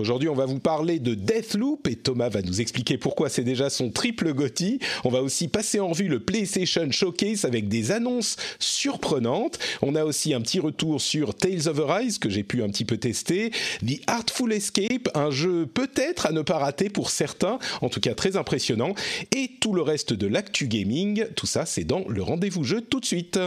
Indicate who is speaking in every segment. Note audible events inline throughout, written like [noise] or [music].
Speaker 1: Aujourd'hui, on va vous parler de Deathloop et Thomas va nous expliquer pourquoi c'est déjà son triple Gotti. On va aussi passer en revue le PlayStation Showcase avec des annonces surprenantes. On a aussi un petit retour sur Tales of Arise que j'ai pu un petit peu tester. The Artful Escape, un jeu peut-être à ne pas rater pour certains, en tout cas très impressionnant. Et tout le reste de l'actu gaming, tout ça c'est dans le rendez-vous jeu tout de suite.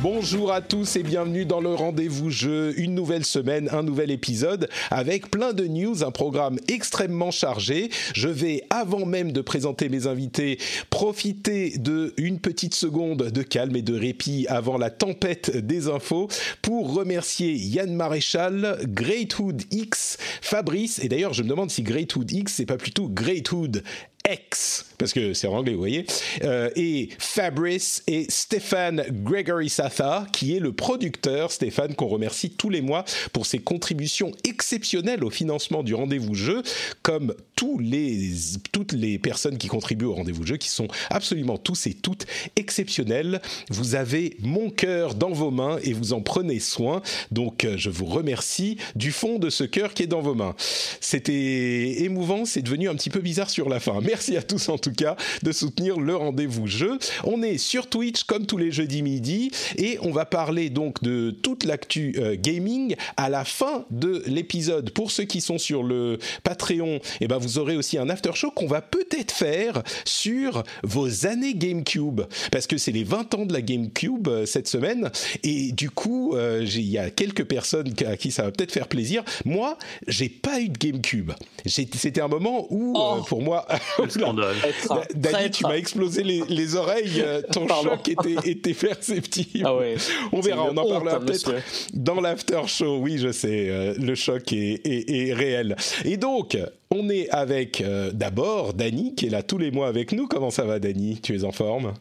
Speaker 1: Bonjour à tous et bienvenue dans le rendez-vous jeu. Une nouvelle semaine, un nouvel épisode avec plein de news, un programme extrêmement chargé. Je vais, avant même de présenter mes invités, profiter de une petite seconde de calme et de répit avant la tempête des infos pour remercier Yann Maréchal, Greathood X, Fabrice et d'ailleurs je me demande si Greathood X c'est pas plutôt Greathood X, parce que c'est en anglais, vous voyez, euh, et Fabrice et Stéphane Gregory Satha, qui est le producteur, Stéphane, qu'on remercie tous les mois pour ses contributions exceptionnelles au financement du rendez-vous jeu, comme tous les, toutes les personnes qui contribuent au rendez-vous jeu, qui sont absolument tous et toutes exceptionnels. Vous avez mon cœur dans vos mains et vous en prenez soin, donc euh, je vous remercie du fond de ce cœur qui est dans vos mains. C'était émouvant, c'est devenu un petit peu bizarre sur la fin. Merci à tous en tout cas de soutenir le rendez-vous jeu. On est sur Twitch comme tous les jeudis midi et on va parler donc de toute l'actu euh, gaming à la fin de l'épisode. Pour ceux qui sont sur le Patreon, eh ben vous aurez aussi un after show qu'on va peut-être faire sur vos années GameCube parce que c'est les 20 ans de la GameCube euh, cette semaine et du coup euh, il y a quelques personnes à qui ça va peut-être faire plaisir. Moi, j'ai pas eu de GameCube. C'était un moment où
Speaker 2: Oh.
Speaker 1: pour moi [laughs]
Speaker 2: Scandale.
Speaker 1: Da- Dany, tu m'as explosé les, les oreilles. euh, Ton
Speaker 2: Pardon.
Speaker 1: choc était, était perceptible.
Speaker 2: Ah ouais.
Speaker 1: On verra, on en
Speaker 2: honte,
Speaker 1: parlera
Speaker 2: hein,
Speaker 1: peut-être dans l'after show. Oui, je sais, euh, le choc est, est- est réel. Et donc, on est avec euh, d'abord Dany qui est là tous les mois avec nous. Comment ça va, Dany Tu es en forme?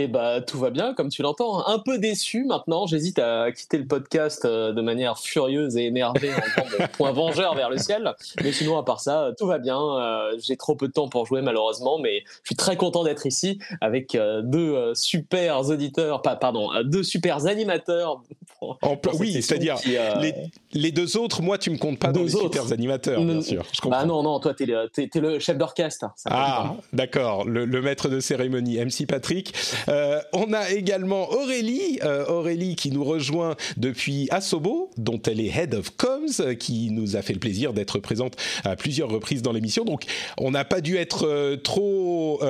Speaker 2: Et bah tout va bien, comme tu l'entends. Un peu déçu maintenant. J'hésite à quitter le podcast euh, de manière furieuse et énervée en faisant mon point vengeur vers le ciel. Mais sinon, à part ça, tout va bien. Euh, J'ai trop peu de temps pour jouer malheureusement, mais je suis très content d'être ici avec euh, deux super auditeurs, pas pardon, deux super animateurs. pour-
Speaker 1: En pla-
Speaker 2: pour cette
Speaker 1: Oui, c'est-à-dire les, les deux autres, moi, tu me comptes pas dans
Speaker 2: Deux
Speaker 1: les
Speaker 2: autres.
Speaker 1: super animateurs, bien sûr. Je comprends.
Speaker 2: Bah non, non, toi t'es- t'es le chef d'orchestre.
Speaker 1: Ah, d'accord, le, le maître de cérémonie, MC Patrick. Euh, on a également Aurélie, euh, Aurélie qui nous rejoint depuis Asobo, dont elle est Head of Comms, euh, qui nous a fait le plaisir d'être présente à plusieurs reprises dans l'émission. Donc, on n'a pas dû être trop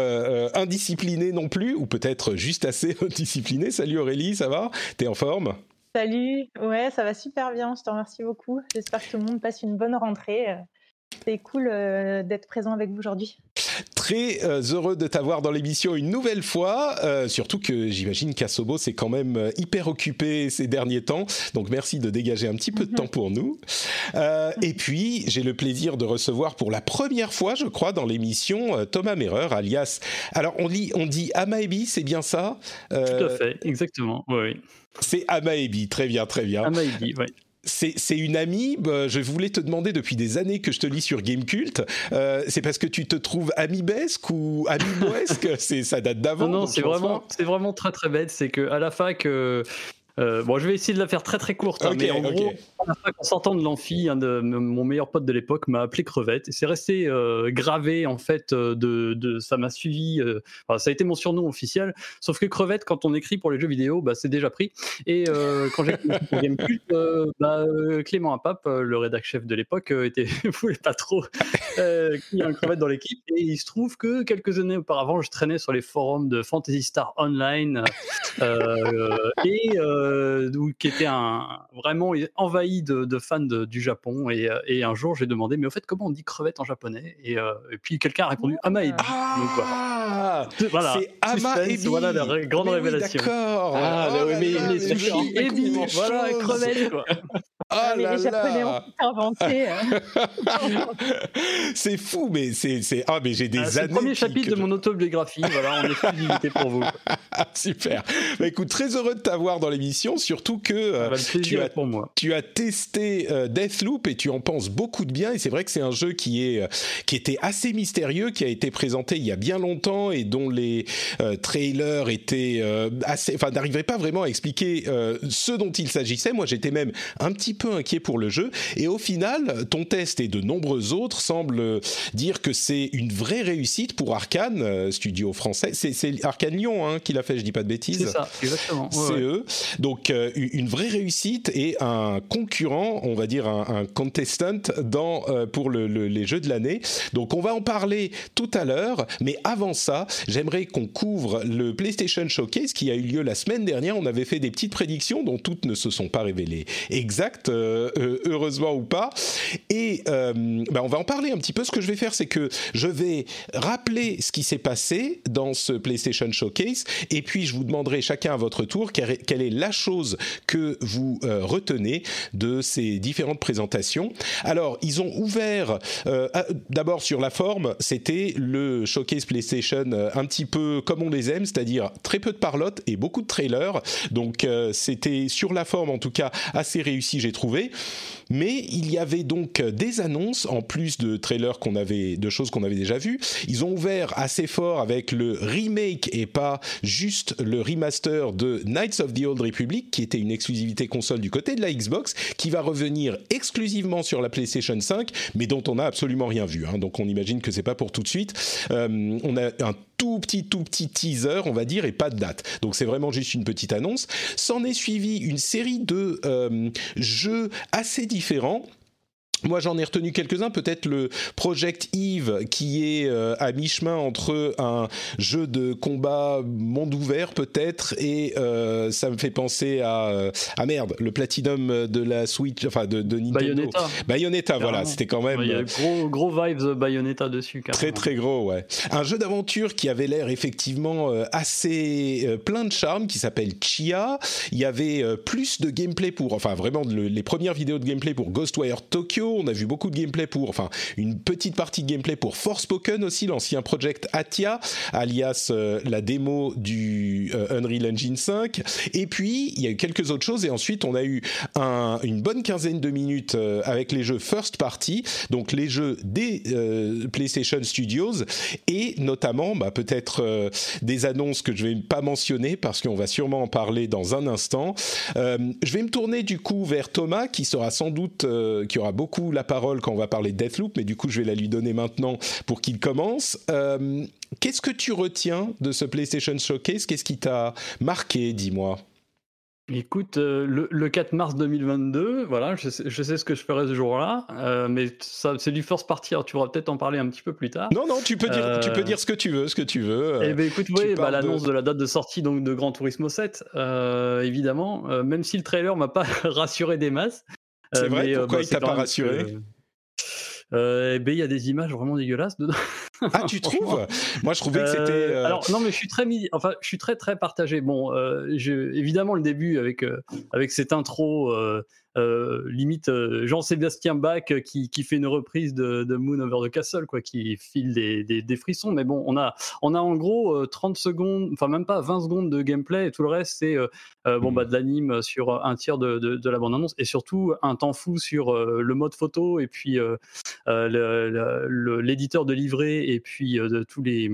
Speaker 1: indiscipliné non plus, ou peut-être juste assez [laughs] indiscipliné. Salut Aurélie, ça va? T'es en forme?
Speaker 3: Salut, ouais, ça va super bien, je te remercie beaucoup. J'espère que tout le monde passe une bonne rentrée. C'est cool euh, d'être présent avec vous aujourd'hui.
Speaker 1: Très euh, heureux de t'avoir dans l'émission une nouvelle fois, euh, surtout que j'imagine qu'Asobo s'est quand même hyper occupé ces derniers temps, donc merci de dégager un petit peu de
Speaker 3: Mhm.
Speaker 1: temps pour nous. Euh, et puis j'ai le plaisir de recevoir pour la première fois, je crois, dans l'émission euh, Thomas Merreur, alias. Alors on lit, on dit Amaebi, c'est bien ça?
Speaker 4: Tout à fait, exactement. Oui, oui.
Speaker 1: C'est Amaebi, très bien, très bien.
Speaker 4: Amaïdi, oui.
Speaker 1: C'est une amie, bah, je voulais te demander depuis des années que je te lis sur Gamecult, euh, c'est parce que tu te trouves amibesque ou amiboesque [laughs] Ça date d'avant
Speaker 4: Non, non, c'est vraiment, vraiment très très bête. C'est que à la fac, euh, euh, bon, je vais essayer de la faire très très courte, hein, mais en gros, en sortant de l'amphi, un de m- mon meilleur pote de l'époque m'a appelé crevette. Et c'est resté euh, gravé en fait euh, de, de ça m'a suivi. euh, enfin, ça a été mon surnom officiel. Sauf que crevette, quand on écrit pour les jeux vidéo, bah, c'est déjà pris. Et quand j'ai écrit pour Gamecult, euh, bah, Clément Apap, le rédac chef de l'époque, était [laughs] voulait pas trop qu'il y ait un crevette dans l'équipe. Et il se trouve que quelques années auparavant, je traînais sur les forums de Fantasy Star Online et euh, qui était un, vraiment envahi de, de fans de- du Japon. Et, euh, et un jour, j'ai demandé, mais au fait, comment on dit crevette en japonais? Et, euh, et puis quelqu'un a répondu Amaebi. Donc voilà.
Speaker 1: Ah, voilà. c'est Ama Ebi.
Speaker 4: Voilà la grande
Speaker 1: mais
Speaker 4: révélation.
Speaker 1: Oui, D'accord. Ah, oh [laughs]
Speaker 2: mais, mais, mais
Speaker 4: c'est Ebi. Voilà, quoi.
Speaker 1: Ah là
Speaker 3: les Japonais
Speaker 1: là.
Speaker 3: ont inventé. [laughs]
Speaker 1: c'est fou, mais c'est c'est ah mais j'ai des
Speaker 4: Ah,
Speaker 1: années.
Speaker 4: c'est le premier chapitre de mon autobiographie. Voilà, en exclusivité pour vous. [laughs]
Speaker 1: Super. Bah, écoute, très heureux de t'avoir dans l'émission, surtout que euh,
Speaker 4: Ah, bah, le
Speaker 1: tu
Speaker 4: plaisir
Speaker 1: as
Speaker 4: est pour moi.
Speaker 1: tu as testé euh, Deathloop et tu en penses beaucoup de bien et c'est vrai que c'est un jeu qui est euh, qui était assez mystérieux qui a été présenté il y a bien longtemps et dont les euh, trailers étaient euh, assez enfin n'arrivaient pas vraiment à expliquer euh, ce dont il s'agissait moi j'étais même un petit peu inquiet pour le jeu et au final ton test et de nombreux autres semblent dire que c'est une vraie réussite pour Arkane studio français c'est Arkane Lyon hein, qui l'a fait je dis pas de bêtises
Speaker 4: C'est ça, exactement. Ouais,
Speaker 1: c'est
Speaker 4: ouais.
Speaker 1: eux. Donc une vraie réussite et un concurrent, on va dire un, un contestant dans pour le- le- les jeux de l'année. Donc on va en parler tout à l'heure, mais avant ça, j'aimerais qu'on couvre le PlayStation Showcase qui a eu lieu la semaine dernière. On avait fait des petites prédictions dont toutes ne se sont pas révélées exactes, euh, euh, heureusement ou pas. Et euh, ben, on va en parler un petit peu. Ce que je vais faire, c'est que je vais rappeler ce qui s'est passé dans ce PlayStation Showcase, et puis je vous demanderai chacun à votre tour quelle est, la chose que vous retenez de ces différentes présentations. Alors, ils ont ouvert, d'abord sur la forme, c'était le Showcase PlayStation euh, un petit peu comme on les aime, c'est-à-dire très peu de parlotte et beaucoup de trailers. Donc, euh, c'était sur la forme en tout cas assez réussi, j'ai trouvé. Mais il y avait donc des annonces en plus de trailers qu'on avait, de choses qu'on avait déjà vues. Ils ont ouvert assez fort avec le remake et pas juste le remaster de Knights of the Old Republic, qui était une exclusivité console du côté de la Xbox, qui va revenir exclusivement sur la PlayStation 5, mais dont on n'a absolument rien vu. hein. donc on imagine que c'est pas pour tout de suite. Euh, on a un tout petit, tout petit teaser, on va dire, et pas de date. Donc c'est vraiment juste une petite annonce. S'en est suivi une série de euh, jeux assez différents. Moi, j'en ai retenu quelques-uns. Peut-être le Project Eve, qui est euh, à mi-chemin entre un jeu de combat monde ouvert, peut-être, et euh, ça me fait penser à euh, ah merde, le Platinum de la Switch, enfin de, de Nintendo.
Speaker 4: Bayonetta.
Speaker 1: Bayonetta, voilà, c'était quand même
Speaker 4: Il y a
Speaker 1: euh,
Speaker 4: gros, gros vibes Bayonetta dessus.
Speaker 1: Très
Speaker 4: carrément.
Speaker 1: très gros, ouais. Un jeu d'aventure qui avait l'air effectivement euh, assez plein de charme, qui s'appelle Chia. Il y avait plus de gameplay pour, enfin vraiment le- les premières vidéos de gameplay pour Ghostwire Tokyo. On a vu beaucoup de gameplay pour, enfin une petite partie de gameplay pour Forspoken aussi, l'ancien Project Atia, alias euh, la démo du euh, Unreal Engine 5. Et puis il y a eu quelques autres choses et ensuite on a eu un- une bonne quinzaine de minutes euh, avec les jeux first party, donc les jeux des PlayStation Studios et notamment bah, peut-être des annonces que je vais pas mentionner parce qu'on va sûrement en parler dans un instant. Je vais me tourner du coup vers Thomas qui sera sans doute qui aura beaucoup la parole quand on va parler de Deathloop, mais du coup je vais la lui donner maintenant pour qu'il commence. Euh, Qu'est-ce que tu retiens de ce PlayStation Showcase? Qu'est-ce qui t'a marqué Dis-moi?
Speaker 4: Écoute, euh, le, le 4 mars 2022, voilà, je sais, je sais ce que je ferai ce jour-là, euh, mais ça, c'est du first party, alors tu pourras peut-être en parler un petit peu plus tard.
Speaker 1: Non, non, tu peux dire,
Speaker 4: Euh,
Speaker 1: tu peux dire ce que tu veux, ce que tu veux.
Speaker 4: Eh ben écoute, oui, bah, l'annonce
Speaker 1: de-
Speaker 4: de... la date de sortie donc de Gran Turismo 7, euh, évidemment, même si le trailer m'a pas [laughs] rassuré des masses.
Speaker 1: C'est
Speaker 4: euh,
Speaker 1: vrai?
Speaker 4: mais, euh,
Speaker 1: Pourquoi
Speaker 4: bah,
Speaker 1: il t'a pas rassuré?
Speaker 4: que- Euh, eh ben, il y a des images vraiment dégueulasses dedans. [laughs]
Speaker 1: Ah, tu trouves? Moi, je trouvais que c'était.
Speaker 4: Euh, Alors non, mais je suis très, enfin, je suis très très partagé. Bon, euh, je- évidemment le début avec avec cette intro limite euh, Jean-Sébastien Bach euh, qui, qui fait une reprise de, de Moon Over the Castle, quoi, qui file des, des, frissons. Mais bon, on a on a en gros euh, 30 secondes, enfin même pas 20 secondes de gameplay et tout le reste c'est euh, euh, bon bah de l'anime sur un tiers de, de, la bande annonce et surtout un temps fou sur euh, le mode photo et puis euh, euh, l'éditeur de livret et puis euh, de tous les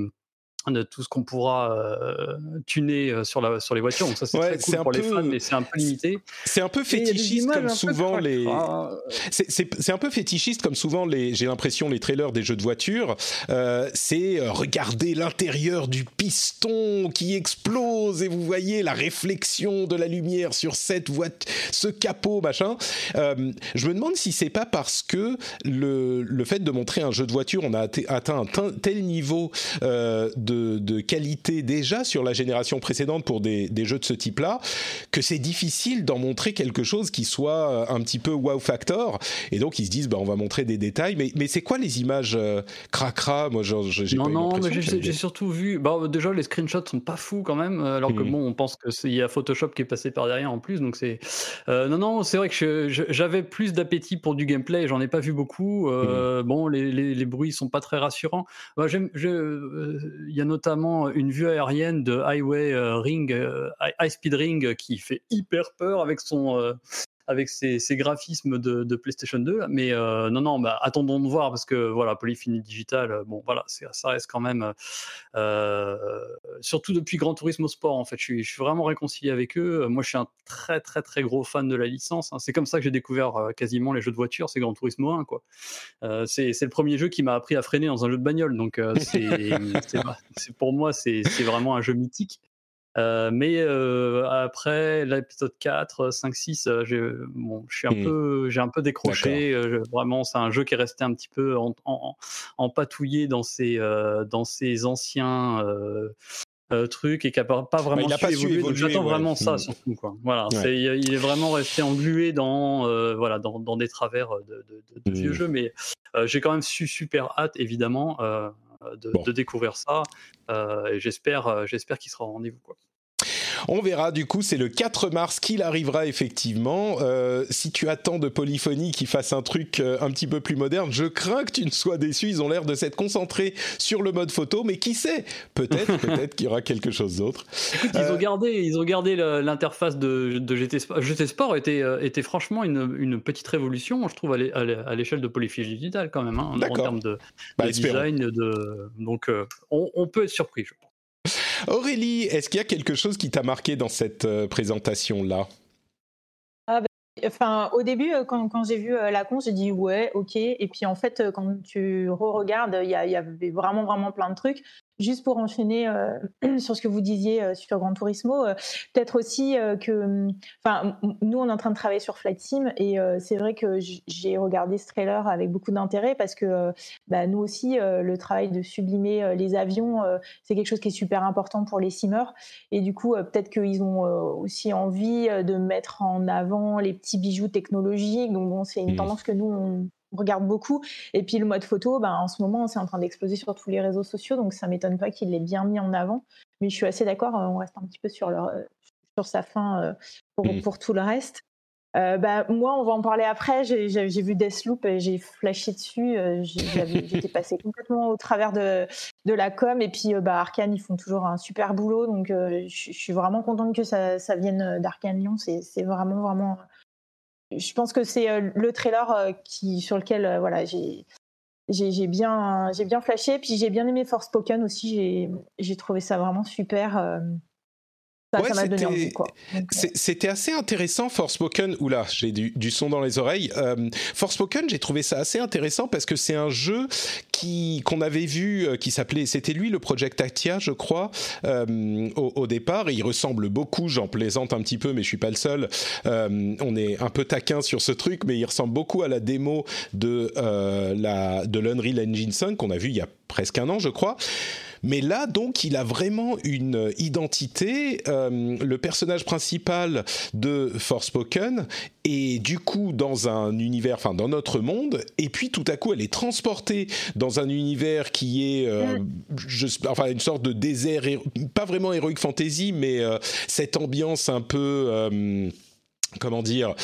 Speaker 4: de tout ce qu'on pourra euh, tuner euh, sur, la, sur les voitures. Donc ça c'est
Speaker 1: Ouais,
Speaker 4: très cool
Speaker 1: un
Speaker 4: pour les
Speaker 1: peu-
Speaker 4: fans, mais c'est un peu limité.
Speaker 1: C'est un peu fétichiste comme souvent les.
Speaker 4: cracra.
Speaker 1: C'est- un peu fétichiste comme souvent les. J'ai l'impression les trailers des jeux de voiture. euh, c'est euh, regarder l'intérieur du piston qui explose et vous voyez la réflexion de la lumière sur cette voiture, ce capot machin. Je me demande si c'est pas parce que le le fait de montrer un jeu de voiture, on a atte- atteint un tel- niveau euh, de de, qualité déjà sur la génération précédente pour des, jeux de ce type-là, que c'est difficile d'en montrer quelque chose qui soit un petit peu wow factor. Et donc ils se disent, bah, on va montrer des détails. Mais, mais c'est quoi les images cracra? Moi, j'ai
Speaker 4: non,
Speaker 1: pas
Speaker 4: non, mais j'ai surtout vu. Bah, déjà, les screenshots sont pas fous quand même, alors que mmh. bon, on pense qu'il y a Photoshop qui est passé par derrière en plus. Donc c'est non, non, c'est vrai que j'avais plus d'appétit pour du gameplay. J'en ai pas vu beaucoup. Mmh. Bon, les, les, les, bruits sont pas très rassurants. Bah, il y a notamment une vue aérienne de Highway Ring, High Speed Ring, qui fait hyper peur avec son avec ces, graphismes de, PlayStation 2. Mais euh, non, non, bah, attendons de voir parce que voilà, Polyphony Digital, euh, bon, voilà, ça reste quand même, euh, surtout depuis Grand Turismo Sport, en fait, je suis, vraiment réconcilié avec eux. Moi, je suis un très, très, très gros fan de la licence. Hein. C'est comme ça que j'ai découvert quasiment les jeux de voiture, c'est Grand Turismo 1, quoi. c'est le premier jeu qui m'a appris à freiner dans un jeu de bagnole, donc [laughs] pour moi, c'est vraiment un jeu mythique. Euh, mais euh, après l'épisode 4, 5, 6, j'ai bon, je suis un mmh. peu, j'ai un peu décroché. Euh, vraiment, c'est un jeu qui est resté un petit peu en, en, patouillé dans ses, dans ses anciens trucs et qui n'a pas, vraiment
Speaker 1: bah, su, évoluer.
Speaker 4: J'attends vraiment ça mmh. surtout. Quoi. Voilà, il est vraiment resté englué dans, voilà, dans, dans, des travers de, de, vieux mmh. jeux, mais j'ai quand même su super hâte, évidemment. De, de, découvrir ça et j'espère j'espère qu'il sera au rendez-vous quoi.
Speaker 1: On verra, du coup, c'est le 4 mars qu'il arrivera effectivement. Euh, si tu attends de Polyphonie qui fasse un truc euh, un petit peu plus moderne, je crains que tu ne sois déçu. Ils ont l'air de s'être concentrés sur le mode photo, mais qui sait? Peut-être, [laughs] peut-être qu'il y aura quelque chose d'autre.
Speaker 4: Ils ont euh, gardé, ils ont gardé l'interface de, GT Sport. GT Sport était, était franchement une, petite révolution, je trouve, à l'échelle de Polyphonie Digital quand même, hein, en termes de, bah, design. De, donc, on, on peut être surpris, je.
Speaker 1: Aurélie, est-ce qu'il y a quelque chose qui t'a marqué dans cette euh, présentation-là?
Speaker 3: Ah, bah, au début, euh, quand, j'ai vu euh, la con, j'ai dit ouais, ok. Et puis en fait, quand tu re-regardes, il y, y, avait vraiment, vraiment plein de trucs. Juste pour enchaîner euh, [clears throat] sur ce que vous disiez euh, sur Gran Turismo, euh, peut-être aussi que, enfin, nous on est en train de travailler sur Flight Sim et c'est vrai que j'ai regardé ce trailer avec beaucoup d'intérêt parce que bah, nous aussi le travail de sublimer les avions, c'est quelque chose qui est super important pour les simmers et du coup peut-être qu'ils ont aussi envie de mettre en avant les petits bijoux technologiques. Donc bon, c'est une mmh. tendance que nous on regarde beaucoup. Et puis le mode photo, ben, en ce moment, c'est en train d'exploser sur tous les réseaux sociaux, donc ça m'étonne pas qu'il l'ait bien mis en avant. Mais je suis assez d'accord, euh, on reste un petit peu sur, leur, euh, sur sa fin euh, pour, mmh. pour, tout le reste. bah, moi, on va en parler après. J'ai vu Deathloop et j'ai flashé dessus. [laughs] J'étais passé complètement au travers de, de, la com. Et puis, bah, Arkane, ils font toujours un super boulot. Donc, je, suis vraiment contente que ça, ça vienne d'Arkane Lyon. C'est vraiment, vraiment je pense que c'est euh, le trailer euh, qui, sur lequel euh, voilà, j'ai j'ai bien, bien flashé. Puis j'ai bien aimé Force Spoken aussi. J'ai trouvé ça vraiment super.
Speaker 1: C'était assez intéressant, Forspoken. Oula, j'ai du, du, son dans les oreilles. Euh, Forspoken, j'ai trouvé ça assez intéressant parce que c'est un jeu qui qu'on avait vu, euh, qui s'appelait, c'était lui le Project Actia, je crois, euh, au, départ. Et il ressemble beaucoup. J'en plaisante un petit peu, mais je suis pas le seul. Euh, on est un peu taquin sur ce truc, mais il ressemble beaucoup à la démo de la de l'Unreal Engine 5 qu'on a vu il y a presque un an, je crois. Mais là, donc, il a vraiment une identité. Euh, le personnage principal de Forspoken est du coup dans un univers, enfin dans notre monde, et puis tout à coup, elle est transportée dans un univers qui est, euh, mm. enfin, une sorte de désert, pas vraiment heroic fantasy, mais euh, cette ambiance un peu comment dire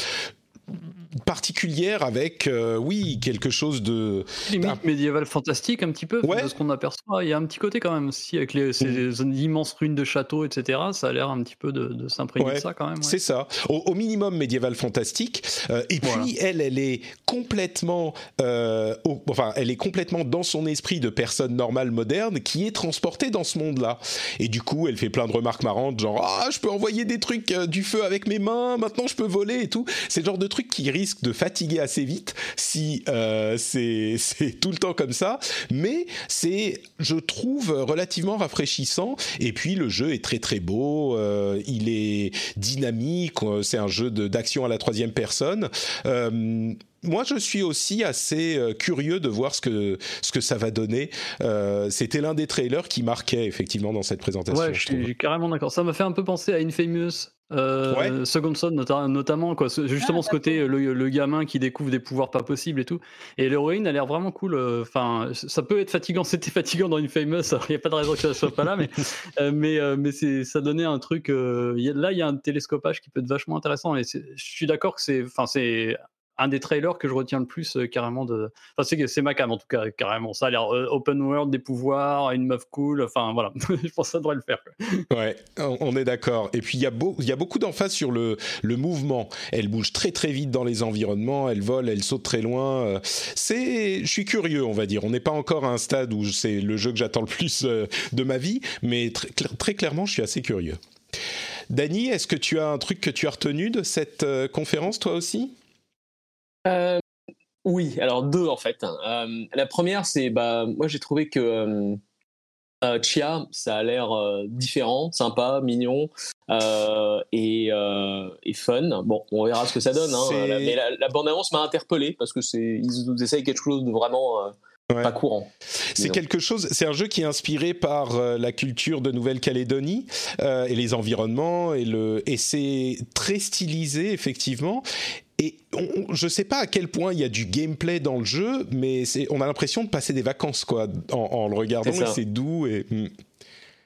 Speaker 1: particulière avec, euh, oui, quelque chose de...
Speaker 4: Limite médiéval fantastique un petit peu, de ce qu'on aperçoit. Il y a un petit côté quand même aussi, avec les, ces mm. immenses ruines de châteaux, etc. Ça a l'air un petit peu de, s'imprégner de ça quand même.
Speaker 1: C'est ça. Au, minimum médiéval fantastique. Euh, et puis, elle, elle est complètement... Euh, enfin, elle est complètement dans son esprit de personne normale, moderne, qui est transportée dans ce monde-là. Et du coup, elle fait plein de remarques marrantes, genre « Ah, je peux envoyer des trucs, du feu avec mes mains, maintenant je peux voler et tout. C'est le genre de truc truc qui risque de fatiguer assez vite si euh, [laughs] c'est tout le temps comme ça. Mais c'est, je trouve, relativement rafraîchissant. Et puis le jeu est très très beau. Euh, il est dynamique. C'est un jeu d'action à la troisième personne. Euh, moi, je suis aussi assez euh, curieux de voir ce que, ce que ça va donner. Euh, c'était l'un des trailers qui marquait effectivement dans cette présentation.
Speaker 4: Ouais, je, suis carrément d'accord. Ça m'a fait un peu penser à Infamous. Euh, Second Son notamment quoi. Justement ce côté le, gamin qui découvre des pouvoirs pas possibles et tout. Et l'héroïne a l'air vraiment cool enfin ça peut être fatigant [laughs] c'était fatigant dans Infamous il n'y a pas de raison que ça soit pas là mais [laughs] mais mais c'est ça donnait un truc là il y a un télescopage qui peut être vachement intéressant et je suis d'accord que c'est enfin c'est un des trailers que je retiens le plus euh, carrément de. Enfin, c'est ma cam en tout cas, carrément. Ça a l'air euh, open world, des pouvoirs, une meuf cool. Enfin, voilà. [laughs] je pense que ça devrait le faire.
Speaker 1: Ouais, on est d'accord. Et puis, il y, a beaucoup d'emphase sur le, mouvement. Elle bouge très, très vite dans les environnements. Elle vole, elle saute très loin. Euh, c'est. Je suis curieux, on va dire. On n'est pas encore à un stade où c'est le jeu que j'attends le plus de ma vie, mais très, très clairement, je suis assez curieux. Dany, est-ce que tu as un truc que tu as retenu de cette conférence, toi aussi?
Speaker 2: Euh, oui, alors deux en fait. Euh, la première, c'est bah moi j'ai trouvé que euh, Chia, ça a l'air différent, sympa, mignon et, et, fun. Bon, on verra ce que ça donne. Hein. mais la, bande-annonce m'a interpellé parce que c'est ils essayent quelque chose de vraiment pas courant.
Speaker 1: C'est quelque chose, c'est un jeu qui est inspiré par la culture de Nouvelle-Calédonie et les environnements et le et c'est très stylisé effectivement et je ne sais pas à quel point il y a du gameplay dans le jeu, mais on a l'impression de passer des vacances quoi, en, le regardant. C'est doux et.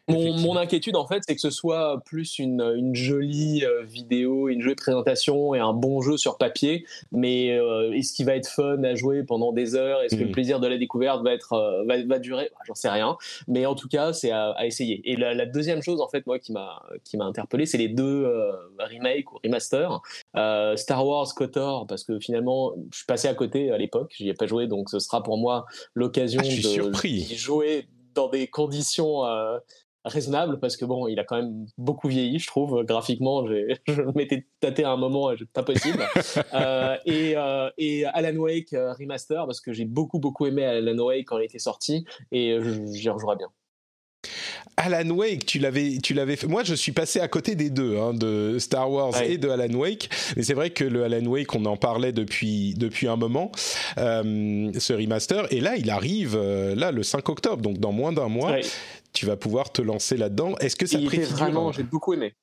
Speaker 2: Mon, inquiétude, en fait, c'est que ce soit plus une, jolie euh, vidéo, une jolie présentation et un bon jeu sur papier, mais euh, est-ce qu'il va être fun à jouer pendant des heures? Est-ce que le mm. plaisir de la découverte va, être, euh, va, durer? J'en sais rien, mais en tout cas, c'est à, essayer. Et la, deuxième chose, en fait, moi, qui m'a interpellé, c'est les deux remakes ou remasters. Star Wars KOTOR, parce que finalement, je suis passé à côté à l'époque, j'y ai pas joué, donc ce sera pour moi l'occasion
Speaker 1: ah, de
Speaker 2: jouer dans des conditions raisonnable parce que bon, il a quand même beaucoup vieilli, je trouve. Graphiquement, [laughs] je m'étais tâté à un moment, pas possible. [laughs] euh, et, euh, et, Alan Wake euh, remaster parce que j'ai beaucoup beaucoup aimé Alan Wake quand il était sorti et j'y rejouerai bien.
Speaker 1: Alan Wake, tu l'avais, tu l'avais fait. Moi, je suis passé à côté des deux, hein, de Star Wars et de Alan Wake. Mais c'est vrai que le Alan Wake, on en parlait depuis depuis un moment, euh, ce remaster. Et là, il arrive là le 5 octobre, donc dans moins d'un mois tu vas pouvoir te lancer là-dedans. Est-ce que ça préfigure
Speaker 2: vraiment J'ai beaucoup aimé.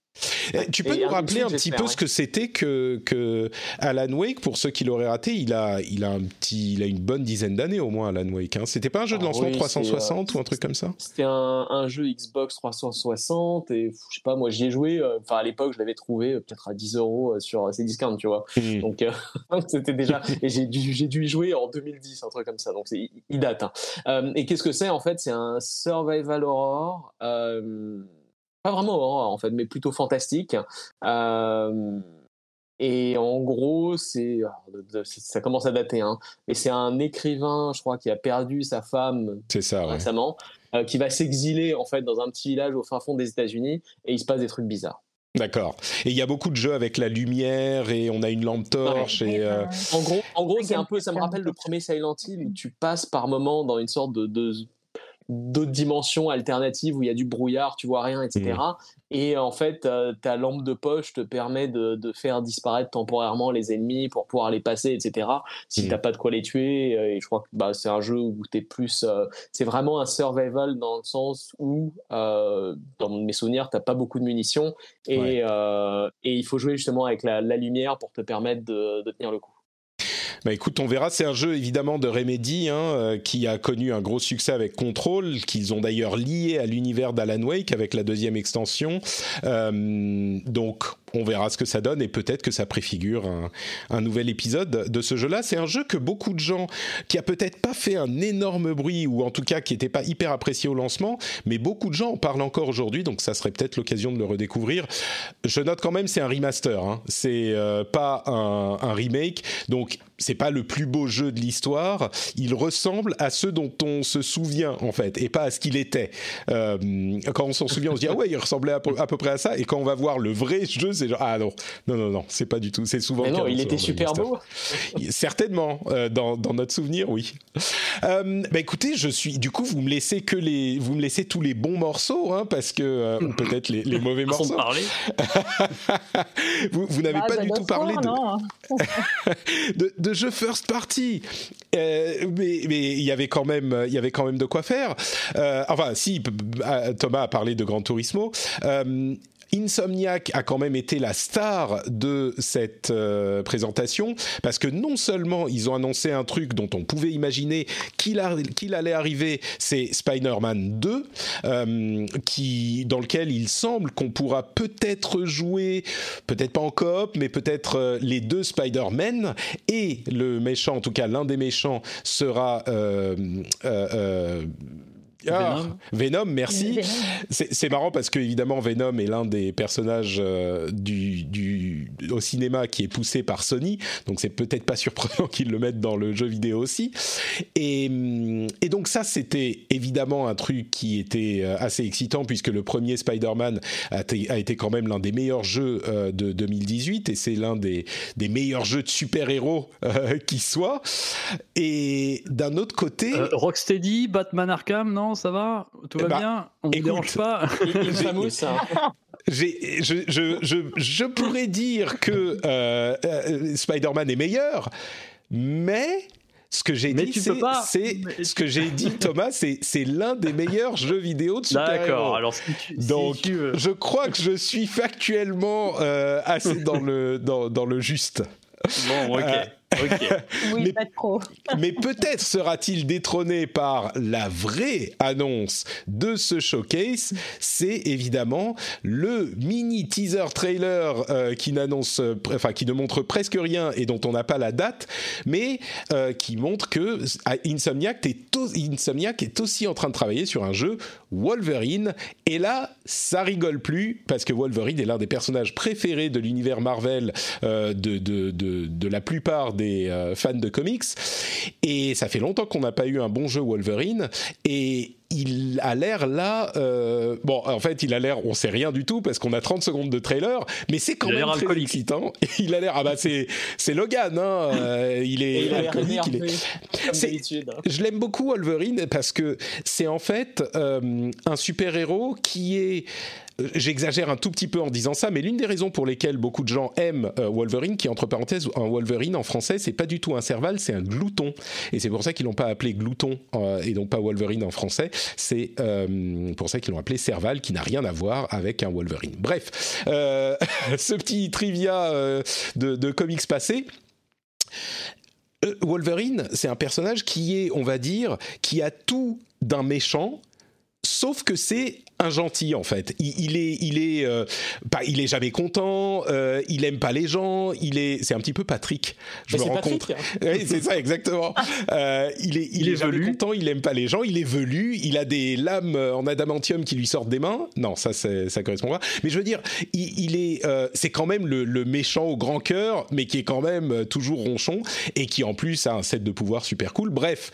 Speaker 1: Eh, tu peux nous rappeler un petit peu ce que c'était que, que Alan Wake pour ceux qui l'auraient raté il a il a un petit il a une bonne dizaine d'années au moins Alan Wake hein. c'était pas un jeu de ah lancement 360 ou un truc comme ça?
Speaker 2: c'était un, jeu Xbox 360 et je sais pas moi j'y ai joué euh, enfin à l'époque je l'avais trouvé euh, peut-être à 10 euros euh, sur Cdiscount tu vois hmm. [laughs] donc c'était déjà et j'ai dû j'ai dû y jouer en 2010 un truc comme ça donc il date hein. et qu'est-ce que c'est en fait? C'est un survival horror pas vraiment horreur en fait, mais plutôt fantastique. et en gros, c'est ça commence à dater, hein, mais c'est un écrivain, je crois, qui a perdu sa femme
Speaker 1: ça,
Speaker 2: récemment, euh, qui va s'exiler en fait dans un petit village au fin fond des États-Unis, et il se passe des trucs bizarres.
Speaker 1: D'accord. Et il y a beaucoup de jeux avec la lumière et on a une lampe torche. Et euh,
Speaker 2: En gros, en gros, c'est un peu, ça me rappelle le premier Silent Hill où tu passes par moment dans une sorte de, de d'autres dimensions alternatives où il y a du brouillard, tu vois rien, etc. Mmh. Et en fait, ta lampe de poche te permet de, faire disparaître temporairement les ennemis pour pouvoir les passer, etc. Si tu mmh. t'as pas de quoi les tuer, euh, et je crois que bah, c'est un jeu où t'es plus, euh, c'est vraiment un survival dans le sens où, euh, dans mes souvenirs, t'as pas beaucoup de munitions et, et il faut jouer justement avec la, lumière pour te permettre de tenir le coup.
Speaker 1: Bah écoute, on verra. C'est un jeu évidemment de Remedy hein, euh, qui a connu un gros succès avec Control, qu'ils ont d'ailleurs lié à l'univers d'Alan Wake avec la deuxième extension. Euh, donc on verra ce que ça donne et peut-être que ça préfigure un, nouvel épisode de ce jeu-là. C'est un jeu que beaucoup de gens, qui a peut-être pas fait un énorme bruit ou en tout cas qui n'était pas hyper apprécié au lancement, mais beaucoup de gens en parlent encore aujourd'hui, donc ça serait peut-être l'occasion de le redécouvrir. Je note quand même c'est un remaster, hein. c'est euh, pas un, remake, donc c'est pas le plus beau jeu de l'histoire. Il ressemble à ceux dont on se souvient en fait et pas à ce qu'il était. Euh, quand on s'en souvient, on se dit ah ouais il ressemblait à peu, à peu près à ça, et quand on va voir le vrai jeu c'est genre ah non. Non non non c'est pas du tout c'est souvent
Speaker 2: mais non il était super beau. [laughs]
Speaker 1: Certainement euh, dans, dans, notre souvenir oui. Euh, bah écoutez je suis du coup vous me laissez que les vous me laissez tous les bons morceaux hein, parce que euh, peut-être les, les, mauvais [laughs] morceaux. [laughs] vous, vous n'avez bah, pas du tout parlé de, de, de jeux first party. Mais mais il y avait quand même il y avait quand même de quoi faire. Enfin si Thomas a parlé de Gran Turismo Insomniac a quand même été la star de cette euh, présentation parce que non seulement ils ont annoncé un truc dont on pouvait imaginer qu'il allait arriver, c'est Spider-Man 2, euh, qui, dans lequel il semble qu'on pourra peut-être jouer, peut-être pas en coop, mais peut-être euh, les deux Spider-Man. Et le méchant, en tout cas l'un des méchants, sera ah, Venom. merci. C'est marrant parce que évidemment Venom est l'un des personnages euh, du, du, au cinéma qui est poussé par Sony, donc c'est peut-être pas surprenant [laughs] qu'ils le mettent dans le jeu vidéo aussi. Et, et donc ça c'était évidemment un truc qui était euh, assez excitant puisque le premier Spider-Man a, a, été quand même l'un des meilleurs jeux euh, de 2018 et c'est l'un des, des, meilleurs jeux de super-héros qui soit. Et d'un autre côté,
Speaker 4: Rocksteady, Batman Arkham, non? Ça va? Tout va eh ben, bien? On ne dérange pas? [laughs] [laughs]
Speaker 1: je, je, je, je, pourrais dire que euh, euh, Spider-Man est meilleur, mais ce que j'ai dit, c'est ce que j'ai dit, Thomas, c'est l'un des meilleurs jeux vidéo de super-héros. D'accord. Alors, donc, je crois que je suis factuellement euh, assez dans le dans, dans le juste.
Speaker 4: Bon, ok. [laughs]
Speaker 3: oui, mais, pas trop. [laughs]
Speaker 1: mais peut-être sera-t-il détrôné par la vraie annonce de ce showcase. C'est évidemment le mini teaser trailer euh, qui n'annonce, enfin qui ne montre presque rien et dont on n'a pas la date, mais euh, qui montre que Insomniac est, Insomniac est aussi en train de travailler sur un jeu Wolverine. Et là, ça rigole plus parce que Wolverine est l'un des personnages préférés de l'univers Marvel euh, de, de, de, de la plupart des des euh, fans de comics. Et ça fait longtemps qu'on n'a pas eu un bon jeu Wolverine. Et il a l'air là. Euh, bon, en fait, il a l'air. On sait rien du tout parce qu'on a 30 secondes de trailer, mais c'est quand même très excitant. [laughs] il a l'air. Ah bah c'est c'est Logan. Hein, euh, il est
Speaker 2: il alcoolique. Il est.
Speaker 1: Je l'aime beaucoup Wolverine parce que c'est en fait un super héros qui est J'exagère un tout petit peu en disant ça, mais l'une des raisons pour lesquelles beaucoup de gens aiment euh, Wolverine, qui entre parenthèses, un Wolverine en français, c'est pas du tout un serval, c'est un glouton. Et c'est pour ça qu'ils l'ont pas appelé glouton euh, et donc pas Wolverine en français. C'est euh, pour ça qu'ils l'ont appelé serval, qui n'a rien à voir avec un Wolverine. Bref, [laughs] ce petit trivia de, de comics passés. Wolverine, c'est un personnage qui est, on va dire, qui a tout d'un méchant, sauf que c'est un gentil en fait. Il, est, il est, euh, pas, il est jamais content. Euh, il aime pas les gens. Il est, c'est un petit peu Patrick.
Speaker 2: Je me rends compte.
Speaker 1: oui, c'est ça exactement. [laughs] Euh, il est, il, est, jamais content. Il aime pas les gens. Il est velu. Il a des lames en adamantium qui lui sortent des mains. Non, ça, ça correspond pas. Mais je veux dire, il, est, c'est quand même le, le, méchant au grand cœur, mais qui est quand même toujours ronchon et qui en plus a un set de pouvoir super cool. Bref.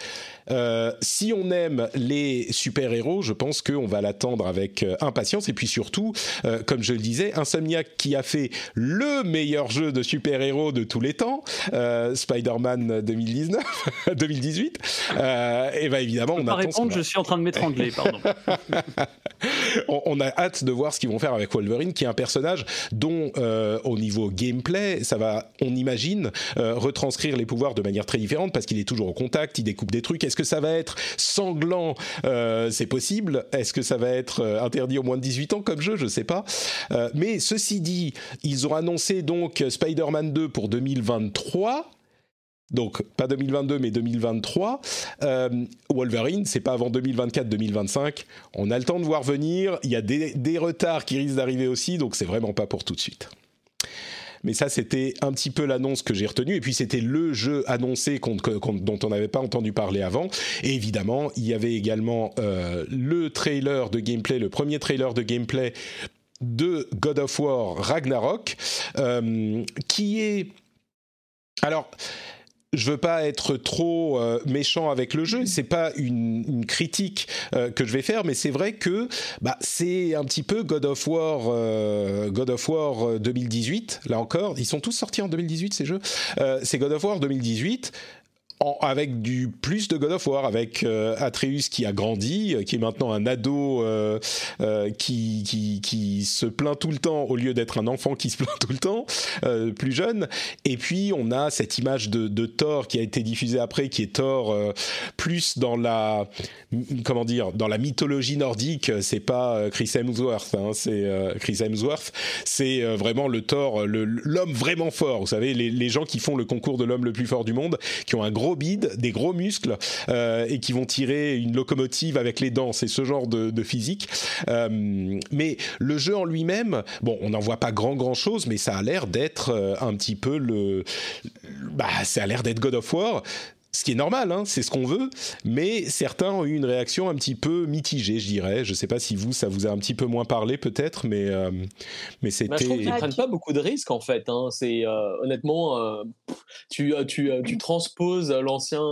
Speaker 1: Euh, si on aime les super-héros, je pense qu'on va l'attendre avec euh, impatience. Et puis surtout, euh, comme je le disais, Insomniac qui a fait le meilleur jeu de super-héros de tous les temps, Spider-Man 2019, 2018, [laughs] et ben évidemment, on
Speaker 4: attend. répondre, je suis en train de m'étrangler, pardon. [laughs]
Speaker 1: on, on, a hâte de voir ce qu'ils vont faire avec Wolverine, qui est un personnage dont, au niveau gameplay, ça va, on imagine, retranscrire les pouvoirs de manière très différente parce qu'il est toujours au contact, il découpe des trucs. Est-ce que ça va être sanglant euh, C'est possible. Est-ce que ça va être euh, interdit au moins de 18 ans comme jeu? Je ne sais pas. Euh, mais ceci dit, ils ont annoncé donc Spider-Man 2 pour 2023. Donc pas 2022 mais 2023. Wolverine, c'est pas avant 2024-2025. On a le temps de voir venir. Il y a des, des retards qui risquent d'arriver aussi, donc c'est vraiment pas pour tout de suite. Mais ça, c'était un petit peu l'annonce que j'ai retenue. Et puis, c'était le jeu annoncé dont on n'avait pas entendu parler avant. Et évidemment, il y avait également euh, le trailer de gameplay, le premier trailer de gameplay de God of War Ragnarok, euh, qui est... Alors je veux pas être trop euh, méchant avec le jeu. C'est pas une, critique euh, que je vais faire, mais c'est vrai que bah, c'est un petit peu God of War, euh, God of War 2018. Là encore, ils sont tous sortis en 2018 ces jeux. c'est God of War 2018 avec du plus de God of War, avec euh, Atreus qui a grandi, euh, qui est maintenant un ado euh, qui, qui, se plaint tout le temps au lieu d'être un enfant qui se plaint tout le temps, plus jeune. Et puis on a cette image de, Thor qui a été diffusée après, qui est Thor plus dans la comment dire dans la mythologie nordique. C'est pas Chris Hemsworth, hein, c'est Chris Hemsworth. C'est vraiment le Thor, l'homme vraiment fort. Vous savez, les, les gens qui font le concours de l'homme le plus fort du monde, qui ont un gros bide, des gros muscles euh, et qui vont tirer une locomotive avec les dents. C'est ce genre de, de physique. Euh, mais le jeu en lui-même, bon, on n'en voit pas grand grand chose, mais ça a l'air d'être euh, un petit peu le, bah, ça a l'air d'être God of War ce qui est normal, hein, c'est ce qu'on veut, mais certains ont eu une réaction un petit peu mitigée, je dirais. Je ne sais pas si vous, ça vous a un petit peu moins parlé peut-être, mais, euh, mais c'était... Bah,
Speaker 2: je trouve qu'ils ne prennent pas beaucoup de risques en fait. Hein. C'est, euh, honnêtement, euh, tu, tu, tu, transposes l'ancien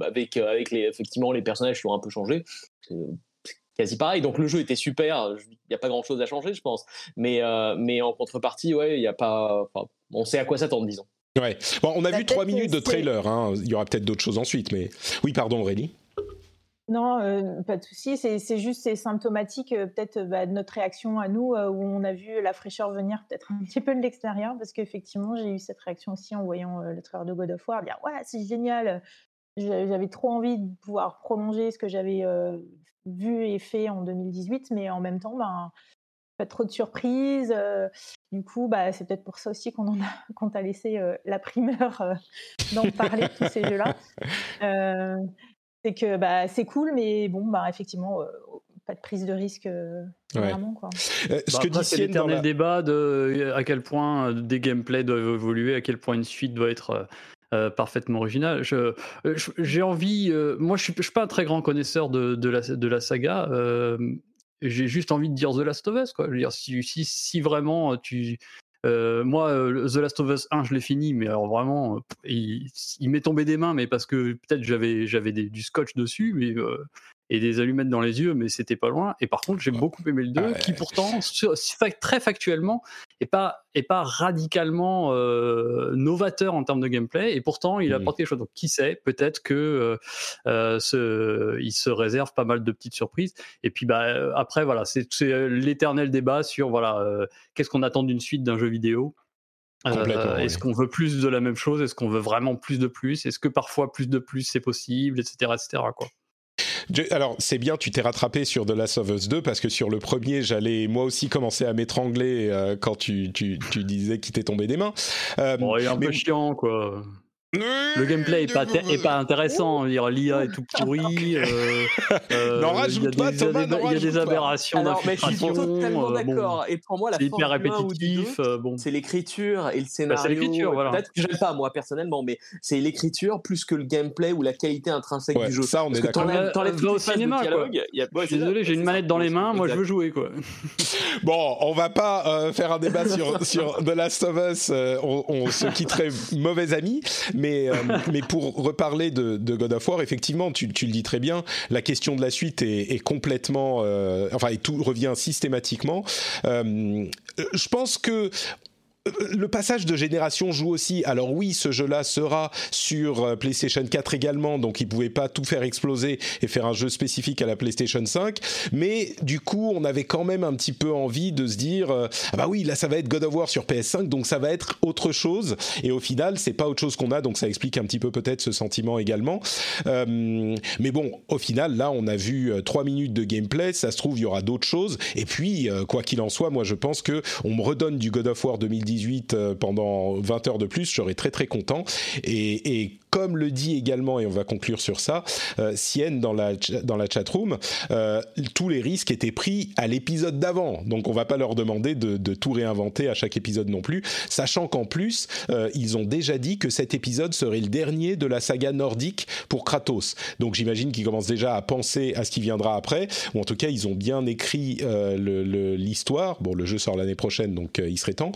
Speaker 2: avec, avec les, effectivement les personnages qui ont un peu changé. C'est quasi pareil. Donc le jeu était super, il n'y a pas grand-chose à changer, je pense. Mais, mais en contrepartie, ouais, il a pas... on sait à quoi s'attendre, disons.
Speaker 1: Ouais. Bon, on a vu trois minutes de trailer. Hein. Il y aura peut-être d'autres choses ensuite, mais oui, pardon, Aurélie.
Speaker 3: Non, euh, pas de souci. C'est juste c'est symptomatique euh, peut-être bah, de notre réaction à nous euh, où on a vu la fraîcheur venir peut-être un petit peu de l'extérieur parce qu'effectivement j'ai eu cette réaction aussi en voyant le trailer de God of War, dire ouais c'est génial. J'avais trop envie de pouvoir prolonger ce que j'avais vu et fait en 2018, mais en même temps, ben pas trop de surprises. Euh, du coup, bah, c'est peut-être pour ça aussi qu'on a, [laughs] qu'on t'a laissé euh, la primeur euh, d'en parler de tous ces jeux-là. [laughs] c'est que bah, c'est cool, mais bon, bah, effectivement, pas de prise de risque vraiment. Quoi.
Speaker 4: ce bah, que c'est l'éternel débat de à quel point des gameplays doivent évoluer, à quel point une suite doit être. parfaitement originale. j'ai envie, moi je suis, je suis pas un très grand connaisseur de, de, la, de la saga, j'ai juste envie de dire The Last of Us. Quoi. Je veux dire, si, si, si vraiment tu. Euh, moi, euh, The Last of Us 1, je l'ai fini, mais alors vraiment, il, m'est tombé des mains, mais parce que peut-être j'avais, j'avais du scotch dessus, mais euh, et des allumettes dans les yeux, mais c'était pas loin. Et par contre, j'ai beaucoup aimé le 2, qui pourtant, très factuellement, est pas, est pas radicalement euh, novateur en termes de gameplay, et pourtant, il apporte quelque chose. Donc, qui sait, peut-être que euh, euh, ce, il se réserve pas mal de petites surprises. Et puis, bah, après, voilà, c'est l'éternel débat sur voilà, qu'est-ce qu'on attend d'une suite d'un jeu vidéo. Est-ce qu'on veut plus de la même chose? Est-ce qu'on veut vraiment plus de plus? Est-ce que parfois plus de plus c'est possible, etc., etc. Quoi
Speaker 1: alors, c'est bien, tu t'es rattrapé sur The Last of Us 2 parce que sur le premier, j'allais moi aussi commencer à m'étrangler euh, quand tu, tu, tu disais qu'il t'est tombé des mains.
Speaker 4: Euh, bon, il est un peu chiant, quoi. Le gameplay est pas, est pas intéressant. L'IA est tout pourri. [laughs] Euh,
Speaker 1: euh, N'en rajoute pas, Thomas.
Speaker 4: Il y a des aberrations d'infiltration.
Speaker 2: Je suis totalement euh, d'accord. Et pour moi, la
Speaker 4: c'est hyper répétitif.
Speaker 2: Bon. C'est l'écriture et le scénario. Bah, c'est l'écriture, voilà. Peut-être que j'aime pas moi personnellement, mais c'est l'écriture plus que le gameplay ou la qualité intrinsèque du jeu.
Speaker 1: Ça, on est d'accord.
Speaker 4: T'enlèves au cinéma. Suis désolé, j'ai une manette dans les mains. Moi, je veux jouer, quoi. [laughs]
Speaker 1: Bon, on va pas faire un débat sur sur The Last of Us. On se quitterait mauvais amis. Mais, euh, [laughs] mais pour reparler de, de, God of War, effectivement, tu, tu, le dis très bien, la question de la suite est, est complètement, euh, enfin, et tout revient systématiquement. Euh, je pense que le passage de génération joue aussi. Alors oui, ce jeu-là sera sur euh, PlayStation 4 également, donc il pouvait pas tout faire exploser et faire un jeu spécifique à la PlayStation 5. Mais du coup, on avait quand même un petit peu envie de se dire, euh, ah bah oui, là ça va être God of War sur PS5, donc ça va être autre chose. Et au final, c'est pas autre chose qu'on a, donc ça explique un petit peu peut-être ce sentiment également. Euh, mais bon, au final, là, on a vu trois minutes de gameplay. Ça se trouve, il y aura d'autres choses. Et puis, quoi qu'il en soit, moi, je pense que on me redonne du God of War 2010 18 euh, pendant 20 heures de plus, je serais très très content. Et, comme le dit également, et on va conclure sur ça, euh, Sienne dans la, dans la chatroom, euh, tous les risques étaient pris à l'épisode d'avant. Donc on va pas leur demander de, tout réinventer à chaque épisode non plus, sachant qu'en plus, euh, ils ont déjà dit que cet épisode serait le dernier de la saga nordique pour Kratos. Donc j'imagine qu'ils commencent déjà à penser à ce qui viendra après, ou en tout cas ils ont bien écrit l'histoire. Bon, le jeu sort l'année prochaine, donc il serait temps.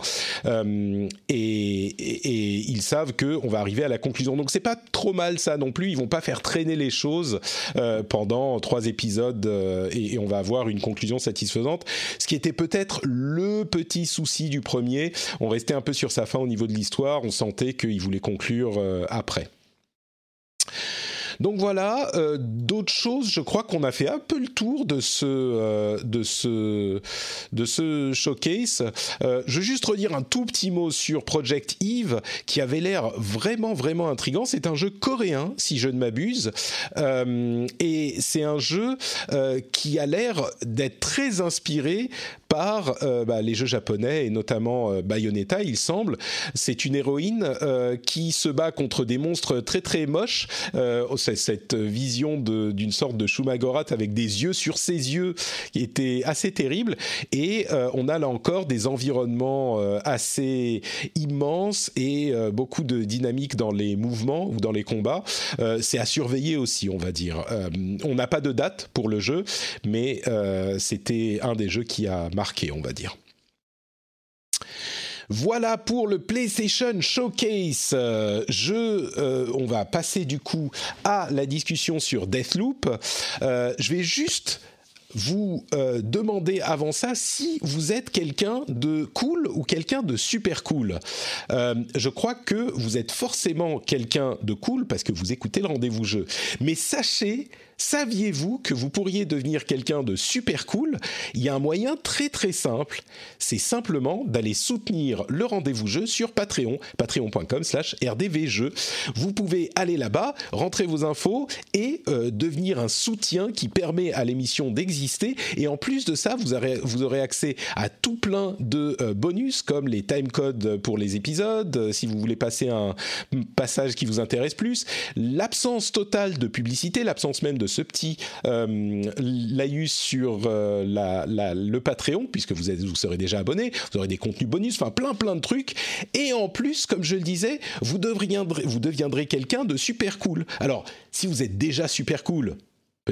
Speaker 1: Euh, et, ils savent qu'on va arriver à la conclusion. Donc c'est pas trop mal ça non plus. Ils vont pas faire traîner les choses euh, pendant trois épisodes euh, et, et, on va avoir une conclusion satisfaisante. Ce qui était peut-être le petit souci du premier. On restait un peu sur sa fin au niveau de l'histoire. On sentait qu'il voulait conclure après. Donc voilà, euh, d'autres choses, je crois qu'on a fait un peu le tour de ce, euh, de ce, de ce showcase. Euh, je veux juste redire un tout petit mot sur Project Eve, qui avait l'air vraiment, vraiment intrigant. C'est un jeu coréen, si je ne m'abuse, et c'est un jeu qui a l'air d'être très inspiré par euh, bah, les jeux japonais et notamment euh, Bayonetta, il semble. C'est une héroïne euh, qui se bat contre des monstres très très moches. cette vision d'une sorte de Shumagorat avec des yeux sur ses yeux qui était assez terrible. Et on a là encore des environnements assez immenses et beaucoup de dynamique dans les mouvements ou dans les combats. C'est à surveiller aussi, on va dire. on n'a pas de date pour le jeu, mais c'était un des jeux qui a on va dire. Voilà pour le PlayStation Showcase. Euh, je, euh, on va passer du coup à la discussion sur Deathloop. Euh, je vais juste vous demander avant ça si vous êtes quelqu'un de cool ou quelqu'un de super cool. Je crois que vous êtes forcément quelqu'un de cool parce que vous écoutez le rendez-vous jeu. Mais sachez Saviez-vous que vous pourriez devenir quelqu'un de super cool? Il y a un moyen très très simple, c'est simplement d'aller soutenir le rendez-vous jeu sur Patreon, patreon.com slash rdvjeux. Vous pouvez aller là-bas, rentrer vos infos et euh, devenir un soutien qui permet à l'émission d'exister. Et en plus de ça, vous aurez, vous aurez accès à tout plein de euh, bonus comme les timecodes pour les épisodes, euh, si vous voulez passer un passage qui vous intéresse plus, l'absence totale de publicité, l'absence même de ce petit euh, laïus sur euh, le Patreon, puisque vous, serez déjà abonné, vous aurez des contenus bonus, enfin plein plein de trucs. Et en plus, comme je le disais, vous deviendrez quelqu'un de super cool. Alors, si vous êtes déjà super cool,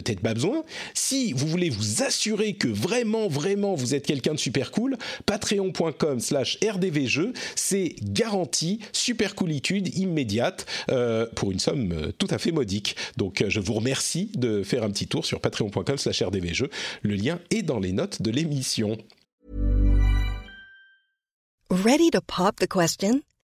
Speaker 1: peut-être pas besoin. Si vous voulez vous assurer que vraiment, vraiment, vous êtes quelqu'un de super cool, patreon.com slash rdvjeux, c'est garanti, super coolitude immédiate, euh, pour une somme euh, tout à fait modique. Donc euh, je vous remercie de faire un petit tour sur patreon.com slash rdvjeux. Le lien est dans les notes de l'émission.
Speaker 5: Ready to pop the question?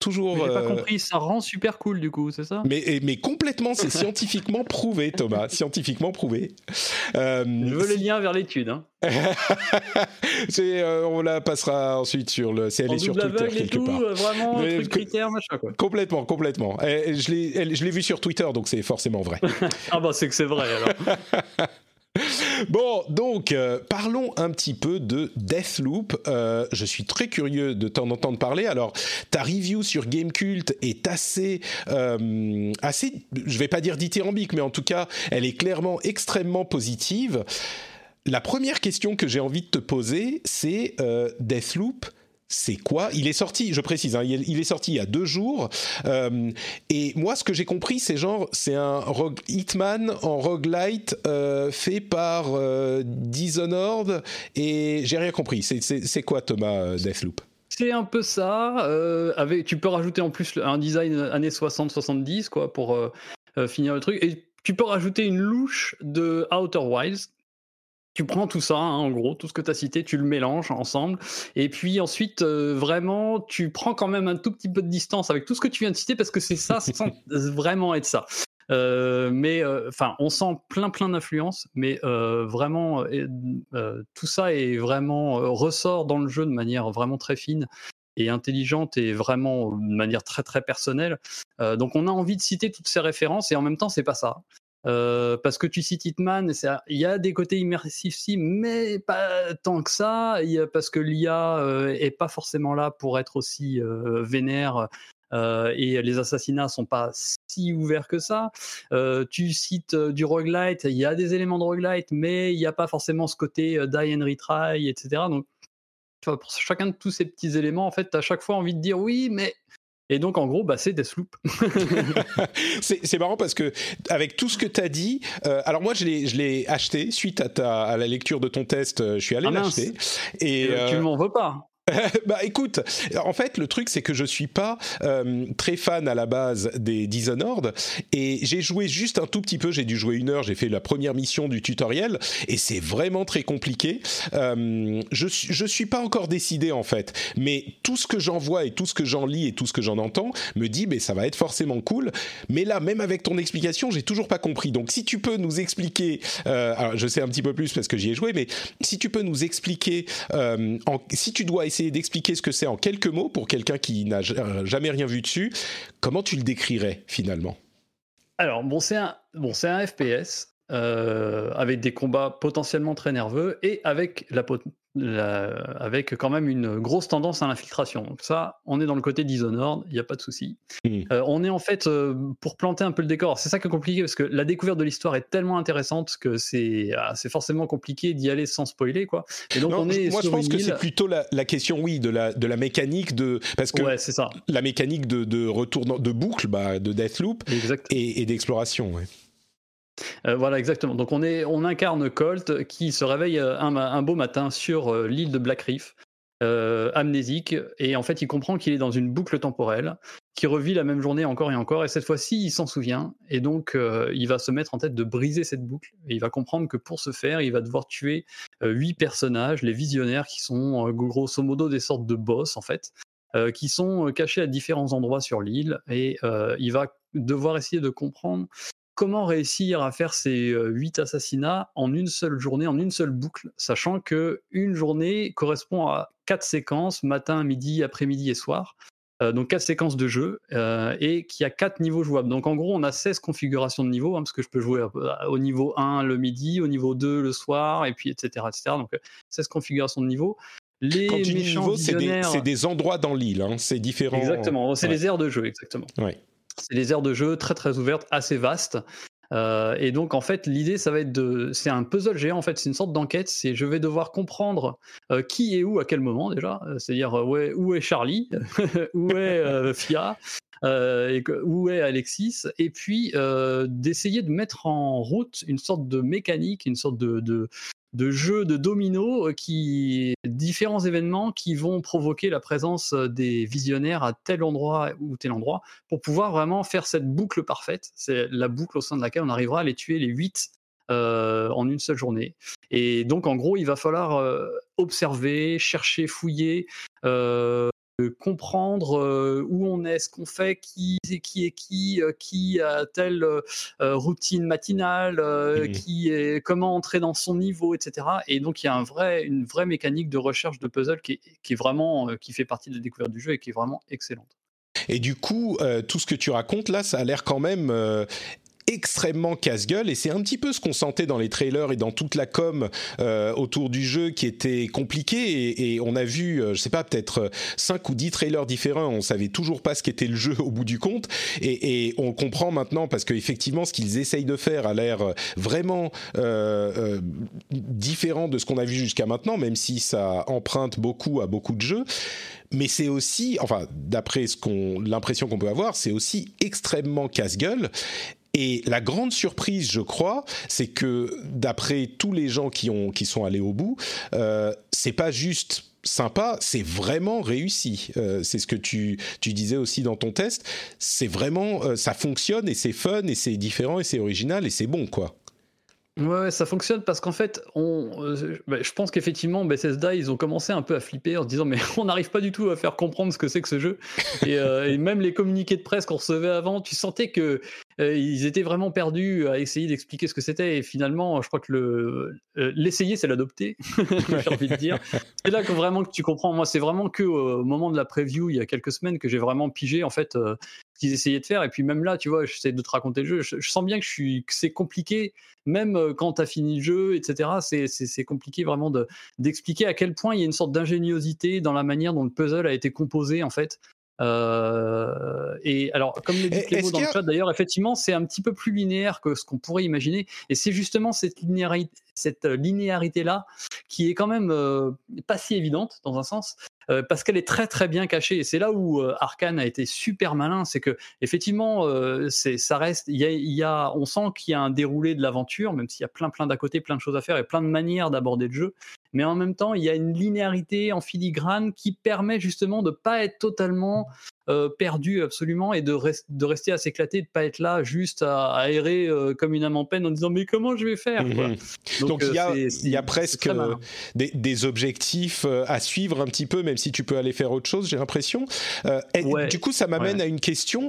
Speaker 1: Toujours.
Speaker 4: J'ai pas
Speaker 1: euh,
Speaker 4: compris, ça rend super cool du coup, c'est ça?
Speaker 1: Mais, mais complètement, c'est [laughs] scientifiquement prouvé, Thomas, scientifiquement prouvé. Euh,
Speaker 4: Je veux les liens vers l'étude. Hein. [laughs]
Speaker 1: c'est, euh, on la passera ensuite sur le. C'est elle
Speaker 4: En
Speaker 1: est sur Twitter
Speaker 4: et
Speaker 1: quelque
Speaker 4: tout,
Speaker 1: part.
Speaker 4: vraiment,
Speaker 1: Mais-
Speaker 4: truc critère, machin quoi.
Speaker 1: Complètement, complètement. Et je l'ai, elle- je l'ai vu sur Twitter, donc c'est forcément vrai. [laughs]
Speaker 4: Ah bah c'est que c'est vrai alors. [laughs]
Speaker 1: Bon, donc euh, parlons un petit peu de Deathloop. Euh, je suis très curieux de t'en entendre parler. Alors, ta review sur Gamecult est assez, euh, assez, je vais pas dire dithyrambique, mais en tout cas, elle est clairement extrêmement positive. La première question que j'ai envie de te poser, c'est euh, Deathloop. C'est quoi? Il est sorti, je précise, hein, il est sorti il y a deux jours. Euh, et moi, ce que j'ai compris, c'est genre, c'est un rogue, Hitman en roguelite euh, fait par euh, Dishonored. Et j'ai rien compris. C'est quoi, Thomas Deathloop?
Speaker 4: C'est un peu ça. avec, tu peux rajouter en plus un design années 60-70 quoi pour finir le truc. Et tu peux rajouter une louche de Outer Wilds tu prends tout ça, hein, en gros, tout ce que tu as cité, tu le mélanges ensemble. Et puis ensuite, euh, vraiment, tu prends quand même un tout petit peu de distance avec tout ce que tu viens de citer parce que c'est ça [laughs] sans vraiment être ça. Euh, mais euh, enfin, on sent plein plein d'influences, mais vraiment tout ça est vraiment ressort dans le jeu de manière vraiment très fine et intelligente et vraiment de manière très très personnelle. donc on a envie de citer toutes ces références et en même temps c'est pas ça. Euh, parce que tu cites Hitman, il y a des côtés immersifs, si, mais pas tant que ça, y a, parce que l'IA euh, est pas forcément là pour être aussi euh, vénère. et les assassinats sont pas si ouverts que ça. tu cites du roguelite, il y a des éléments de roguelite, mais il n'y a pas forcément ce côté die and retry, etc. Donc, tu vois, pour chacun de tous ces petits éléments, en fait, tu as à chaque fois envie de dire oui, mais et donc, en gros, bah, c'est Deathloop. [laughs]
Speaker 1: c'est marrant parce que, avec tout ce que tu as dit, euh, alors moi, je l'ai acheté suite à, ta, à la lecture de ton test, euh, je suis allé ah l'acheter.
Speaker 4: Et, euh, tu ne m'en veux pas [laughs]
Speaker 1: bah écoute, en fait, le truc c'est que je suis pas euh, très fan à la base des Dishonored et j'ai joué juste un tout petit peu. J'ai dû jouer une heure. J'ai fait la première mission du tutoriel et c'est vraiment très compliqué. Euh, je je suis pas encore décidé en fait, mais tout ce que j'en vois et tout ce que j'en lis et tout ce que j'en entends me dit, mais ça va être forcément cool. Mais là, même avec ton explication, j'ai toujours pas compris. Donc si tu peux nous expliquer, euh, alors je sais un petit peu plus parce que j'y ai joué, mais si tu peux nous expliquer, euh, si tu dois essayer d'expliquer ce que c'est en quelques mots pour quelqu'un qui n'a jamais rien vu dessus, comment tu le décrirais finalement?
Speaker 4: Alors, bon, c'est un, bon, un FPS euh, avec des combats potentiellement très nerveux et avec la, avec quand même une grosse tendance à l'infiltration. Donc ça, on est dans le côté Dishonored, il n'y a pas de souci. Hmm. Euh, on est en fait, euh, pour planter un peu le décor, c'est ça qui est compliqué, parce que la découverte de l'histoire est tellement intéressante que c'est ah, forcément compliqué d'y aller sans spoiler. Quoi.
Speaker 1: Et donc on est moi, je pense que c'est plutôt la, question, oui, de la, de la mécanique, de, parce que ça. la mécanique de, de retour de boucle, bah, de Deathloop et, et d'exploration. Ouais.
Speaker 4: Euh, voilà, exactement. Donc on, est, on incarne Colt qui se réveille euh, un, beau matin sur euh, l'île de Black Reef, amnésique, et en fait il comprend qu'il est dans une boucle temporelle, qui revit la même journée encore et encore, et cette fois-ci il s'en souvient, et donc il va se mettre en tête de briser cette boucle, et il va comprendre que pour ce faire, il va devoir tuer huit personnages, les visionnaires, qui sont grosso modo des sortes de boss en fait. qui sont cachés à différents endroits sur l'île et il va devoir essayer de comprendre comment réussir à faire ces huit assassinats en une seule journée, en une seule boucle, sachant que une journée correspond à quatre séquences, matin, midi, après-midi et soir. donc quatre séquences de jeu et qui a quatre niveaux jouables. Donc en gros, on a 16 configurations de niveaux, hein, parce que je peux jouer au niveau 1 le midi, au niveau 2 le soir, et puis etc. etc. donc 16 configurations de niveaux.
Speaker 1: Les Quand tu dis niveau, c'est des, endroits dans l'île, hein, c'est différent.
Speaker 4: Exactement, c'est les aires de jeu, exactement. Ouais. C'est des aires de jeu très très ouvertes, assez vastes. Euh, et donc en fait l'idée ça va être de c'est un puzzle géant en fait c'est une sorte d'enquête c'est je vais devoir comprendre euh, qui est où à quel moment déjà euh, c'est-à-dire où, est, Charlie [laughs] où est Fia où est Alexis et puis d'essayer de mettre en route une sorte de mécanique une sorte de, de jeux de dominos euh, qui différents événements qui vont provoquer la présence euh, des visionnaires à tel endroit ou tel endroit pour pouvoir vraiment faire cette boucle parfaite. C'est la boucle au sein de laquelle on arrivera à les tuer les huit euh, en une seule journée. Et donc en gros, il va falloir observer, chercher, fouiller, comprendre euh, où on est, ce qu'on fait, qui est qui est qui, euh, qui a telle euh, routine matinale, mmh. qui est comment entrer dans son niveau, etc. Et donc il y a un vrai, une vraie mécanique de recherche de puzzle qui est, qui est vraiment qui fait partie de la découverte du jeu et qui est vraiment excellente.
Speaker 1: Et du coup, tout ce que tu racontes là, ça a l'air quand même extrêmement casse-gueule et c'est un petit peu ce qu'on sentait dans les trailers et dans toute la com euh, autour du jeu qui était compliqué et, on a vu, euh, je sais pas, peut-être 5 ou 10 trailers différents, on savait toujours pas ce qu'était le jeu au bout du compte et, on comprend maintenant parce qu'effectivement ce qu'ils essayent de faire a l'air vraiment différent de ce qu'on a vu jusqu'à maintenant, même si ça emprunte beaucoup à beaucoup de jeux mais c'est aussi, enfin, d'après ce qu'on, l'impression qu'on peut avoir, c'est aussi extrêmement casse-gueule. Et la grande surprise, je crois, c'est que d'après tous les gens qui ont qui sont allés au bout, euh, c'est pas juste sympa, c'est vraiment réussi. Euh, c'est ce que tu, tu disais aussi dans ton test. C'est vraiment, euh, ça fonctionne et c'est fun et c'est différent et c'est original et c'est bon, quoi.
Speaker 4: Ouais, ça fonctionne parce qu'en fait, on, euh, bah, je pense qu'effectivement, Bethesda, ils ont commencé un peu à flipper en se disant, mais [laughs] on n'arrive pas du tout à faire comprendre ce que c'est que ce jeu. Et, et même les communiqués de presse qu'on recevait avant, tu sentais que euh, ils étaient vraiment perdus à essayer d'expliquer ce que c'était. Et finalement, je crois que le l'essayer, c'est l'adopter. [laughs] j'ai envie de dire. C'est là que vraiment que tu comprends. Moi, c'est vraiment que au moment de la preview, il y a quelques semaines, que j'ai vraiment pigé en fait ce qu'ils essayaient de faire. Et puis même là, tu vois, j'essaie de te raconter le jeu. Je, je sens bien que je suis, que c'est compliqué même euh, quand tu as fini le jeu, etc., c'est compliqué vraiment d'expliquer à quel point il y a une sorte d'ingéniosité dans la manière dont le puzzle a été composé, en fait. Euh, et alors, comme le dit Clément dans le chat, d'ailleurs, effectivement, c'est un petit peu plus linéaire que ce qu'on pourrait imaginer. Et c'est justement cette linéarité, cette linéarité-là qui est quand même euh, pas si évidente dans un sens. Euh, parce qu'elle est très très bien cachée. Et c'est là où euh, Arkane a été super malin, c'est que effectivement, euh, ça reste. On sent qu'il y a un déroulé de l'aventure, même s'il y a plein plein d'à côté, plein de choses à faire et plein de manières d'aborder le jeu. Mais en même temps, il y a une linéarité en filigrane qui permet justement de pas être totalement euh, perdu absolument et de, de rester à s'éclater, de pas être là juste à, errer euh, comme une âme en peine en disant mais comment je vais faire
Speaker 1: mhm. Donc, il y, a, euh, y a presque des, des, objectifs à suivre un petit peu, même si tu peux aller faire autre chose, j'ai l'impression. Du coup, ça m'amène à une question.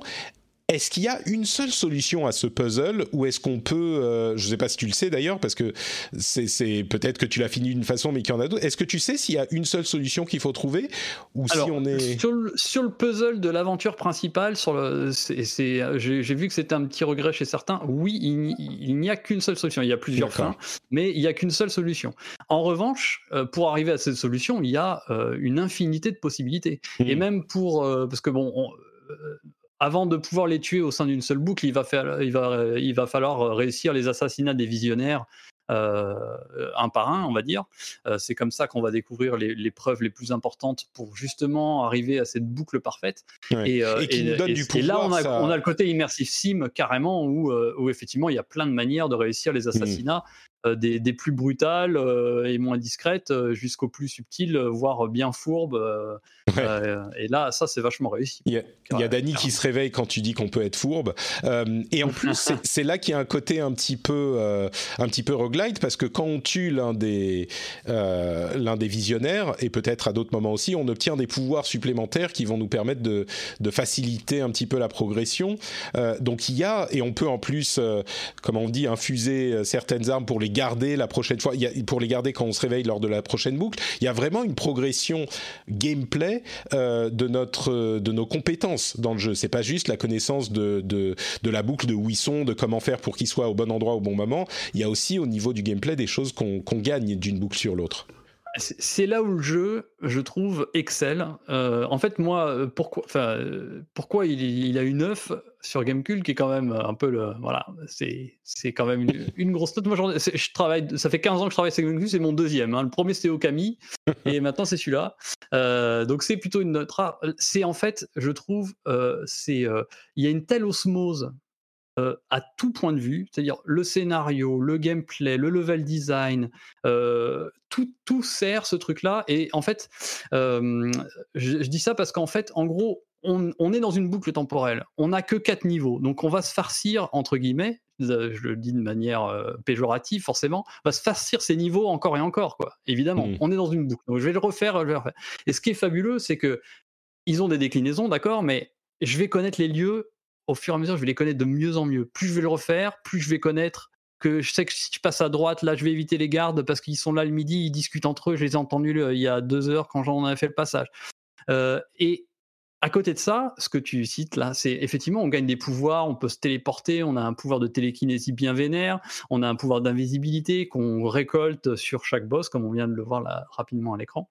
Speaker 1: Est-ce qu'il y a une seule solution à ce puzzle ou est-ce qu'on peut, euh, je ne sais pas si tu le sais d'ailleurs, parce que c'est peut-être que tu l'as fini d'une façon mais qu'il y en a d'autres. Est-ce que tu sais s'il y a une seule solution qu'il faut trouver ou si on est
Speaker 4: sur le, sur le puzzle de l'aventure principale, sur le, j'ai vu que c'était un petit regret chez certains. Oui, il, n'y a qu'une seule solution. Il y a plusieurs fins, mais il n'y a qu'une seule solution. En revanche, euh, pour arriver à cette solution, il y a euh, une infinité de possibilités. Et mmh. même pour, parce que bon. On, avant de pouvoir les tuer au sein d'une seule boucle, il va, faire, il, va, il va falloir réussir les assassinats des visionnaires euh, un par un, on va dire. Euh, c'est comme ça qu'on va découvrir les, preuves les plus importantes pour justement arriver à cette boucle parfaite.
Speaker 1: Et, euh, qui nous donne du pouvoir.
Speaker 4: Et là, on a, on a, le côté immersif sim carrément, où, où, effectivement, il y a plein de manières de réussir les mmh. assassinats. Euh, des, plus brutales euh, et moins discrètes euh, jusqu'aux plus subtiles, voire bien fourbes. et là, ça, c'est vachement réussi.
Speaker 1: Il y a, Dany qui se réveille quand tu dis qu'on peut être fourbe. et en plus, [laughs] c'est là qu'il y a un côté un petit peu, un petit peu roguelite, parce que quand on tue l'un des, l'un des visionnaires, et peut-être à d'autres moments aussi, on obtient des pouvoirs supplémentaires qui vont nous permettre de, de faciliter un petit peu la progression. donc il y a, et on peut en plus, comme on dit, infuser certaines armes pour les garder la prochaine fois, pour les garder quand on se réveille lors de la prochaine boucle. Il y a vraiment une progression gameplay euh, de notre de nos compétences dans le jeu. C'est pas juste la connaissance de, de, de la boucle de où ils sont, de comment faire pour qu'ils soient au bon endroit au bon moment. Il y a aussi au niveau du gameplay des choses qu'on gagne d'une boucle sur l'autre.
Speaker 4: C'est là où le jeu, je trouve, excelle. Euh, en fait, moi, euh, pourquoi, euh, pourquoi il, il, a une 9 sur Gamecube, qui est quand même un peu le. Voilà, c'est quand même une, grosse note. Moi, je travaille, ça fait 15 ans que je travaille sur Gamecube, c'est mon deuxième. Hein. Le premier, c'était Okami, [laughs] et maintenant, c'est celui-là. donc, c'est plutôt une note rare. C'est en fait, je trouve, c'est il y a une telle osmose euh, à tout point de vue, c'est-à-dire le scénario, le gameplay, le level design, euh, tout, tout sert ce truc-là. Et en fait, euh, je, dis ça parce qu'en fait, en gros, on, est dans une boucle temporelle. On n'a que quatre niveaux, donc on va se farcir entre guillemets. Je le dis de manière péjorative, forcément, on va se farcir ces niveaux encore et encore, quoi. Évidemment, mmh. on est dans une boucle. Donc je vais le refaire, je vais le refaire. Et ce qui est fabuleux, c'est que ils ont des déclinaisons, d'accord, mais je vais connaître les lieux au fur et à mesure, je vais les connaître de mieux en mieux. Plus je vais le refaire, plus je vais connaître que je sais que si tu passes à droite, là, je vais éviter les gardes parce qu'ils sont là le midi, ils discutent entre eux. Je les ai entendus il y a deux heures quand j'en ai fait le passage. Euh, et à côté de ça, ce que tu cites là, c'est effectivement, on gagne des pouvoirs, on peut se téléporter, on a un pouvoir de télékinésie bien vénère, on a un pouvoir d'invisibilité qu'on récolte sur chaque boss, comme on vient de le voir rapidement à l'écran.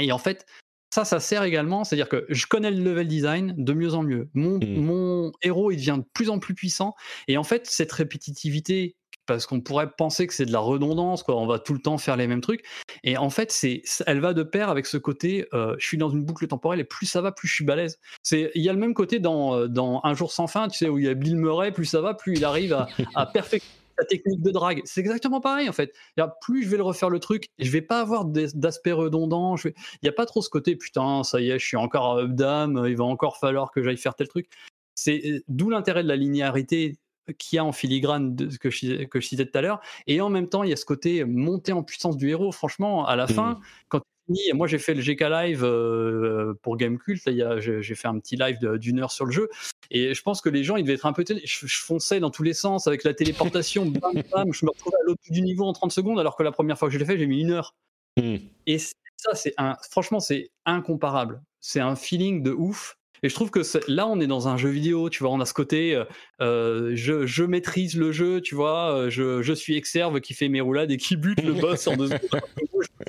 Speaker 4: Et en fait, ça, ça sert également, c'est-à-dire que je connais le level design de mieux en mieux. Mon,
Speaker 1: Mmh.
Speaker 4: mon héros, il devient de plus en plus puissant. Et en fait, cette répétitivité, parce qu'on pourrait penser que c'est de la redondance, quoi, on va tout le temps faire les mêmes trucs. Et en fait, c'est, elle va de pair avec ce côté, euh, je suis dans une boucle temporelle et plus ça va, plus je suis balèze. C'est, il y a le même côté dans, euh, dans Un jour sans fin, tu sais, où il y a Bill Murray, plus ça va, plus il arrive à, à [laughs] perfectionner sa technique de drague. C'est exactement pareil en fait. Plus je vais le refaire le truc, je vais pas avoir d'aspect redondant. Il n'y a pas trop ce côté putain, ça y est, je suis encore up dame, il va encore falloir que j'aille faire tel truc. C'est euh, d'où l'intérêt de la linéarité qu'il y a en filigrane de ce que je, que je citais tout à l'heure. Et en même temps, il y a ce côté montée en puissance du héros. Franchement, à la fin, quand tu finis, moi j'ai fait le GK Live euh, pour Gamecult, j'ai fait un petit live d'une heure sur le jeu. Et je pense que les gens, ils devaient être un peu. Je, je fonçais dans tous les sens avec la téléportation, [laughs] bam, bam, je me retrouvais à l'autre bout du niveau en 30 secondes, alors que la première fois que je l'ai fait, j'ai mis une heure.
Speaker 1: Mm.
Speaker 4: Et ça, c'est un, franchement, c'est incomparable. C'est un feeling de ouf. Et je trouve que là, on est dans un jeu vidéo, tu vois, on a ce côté, euh, euh, je, je maîtrise le jeu, tu vois, euh, je, je suis Exerve qui fait mes roulades et qui bute le boss en deux secondes. [laughs]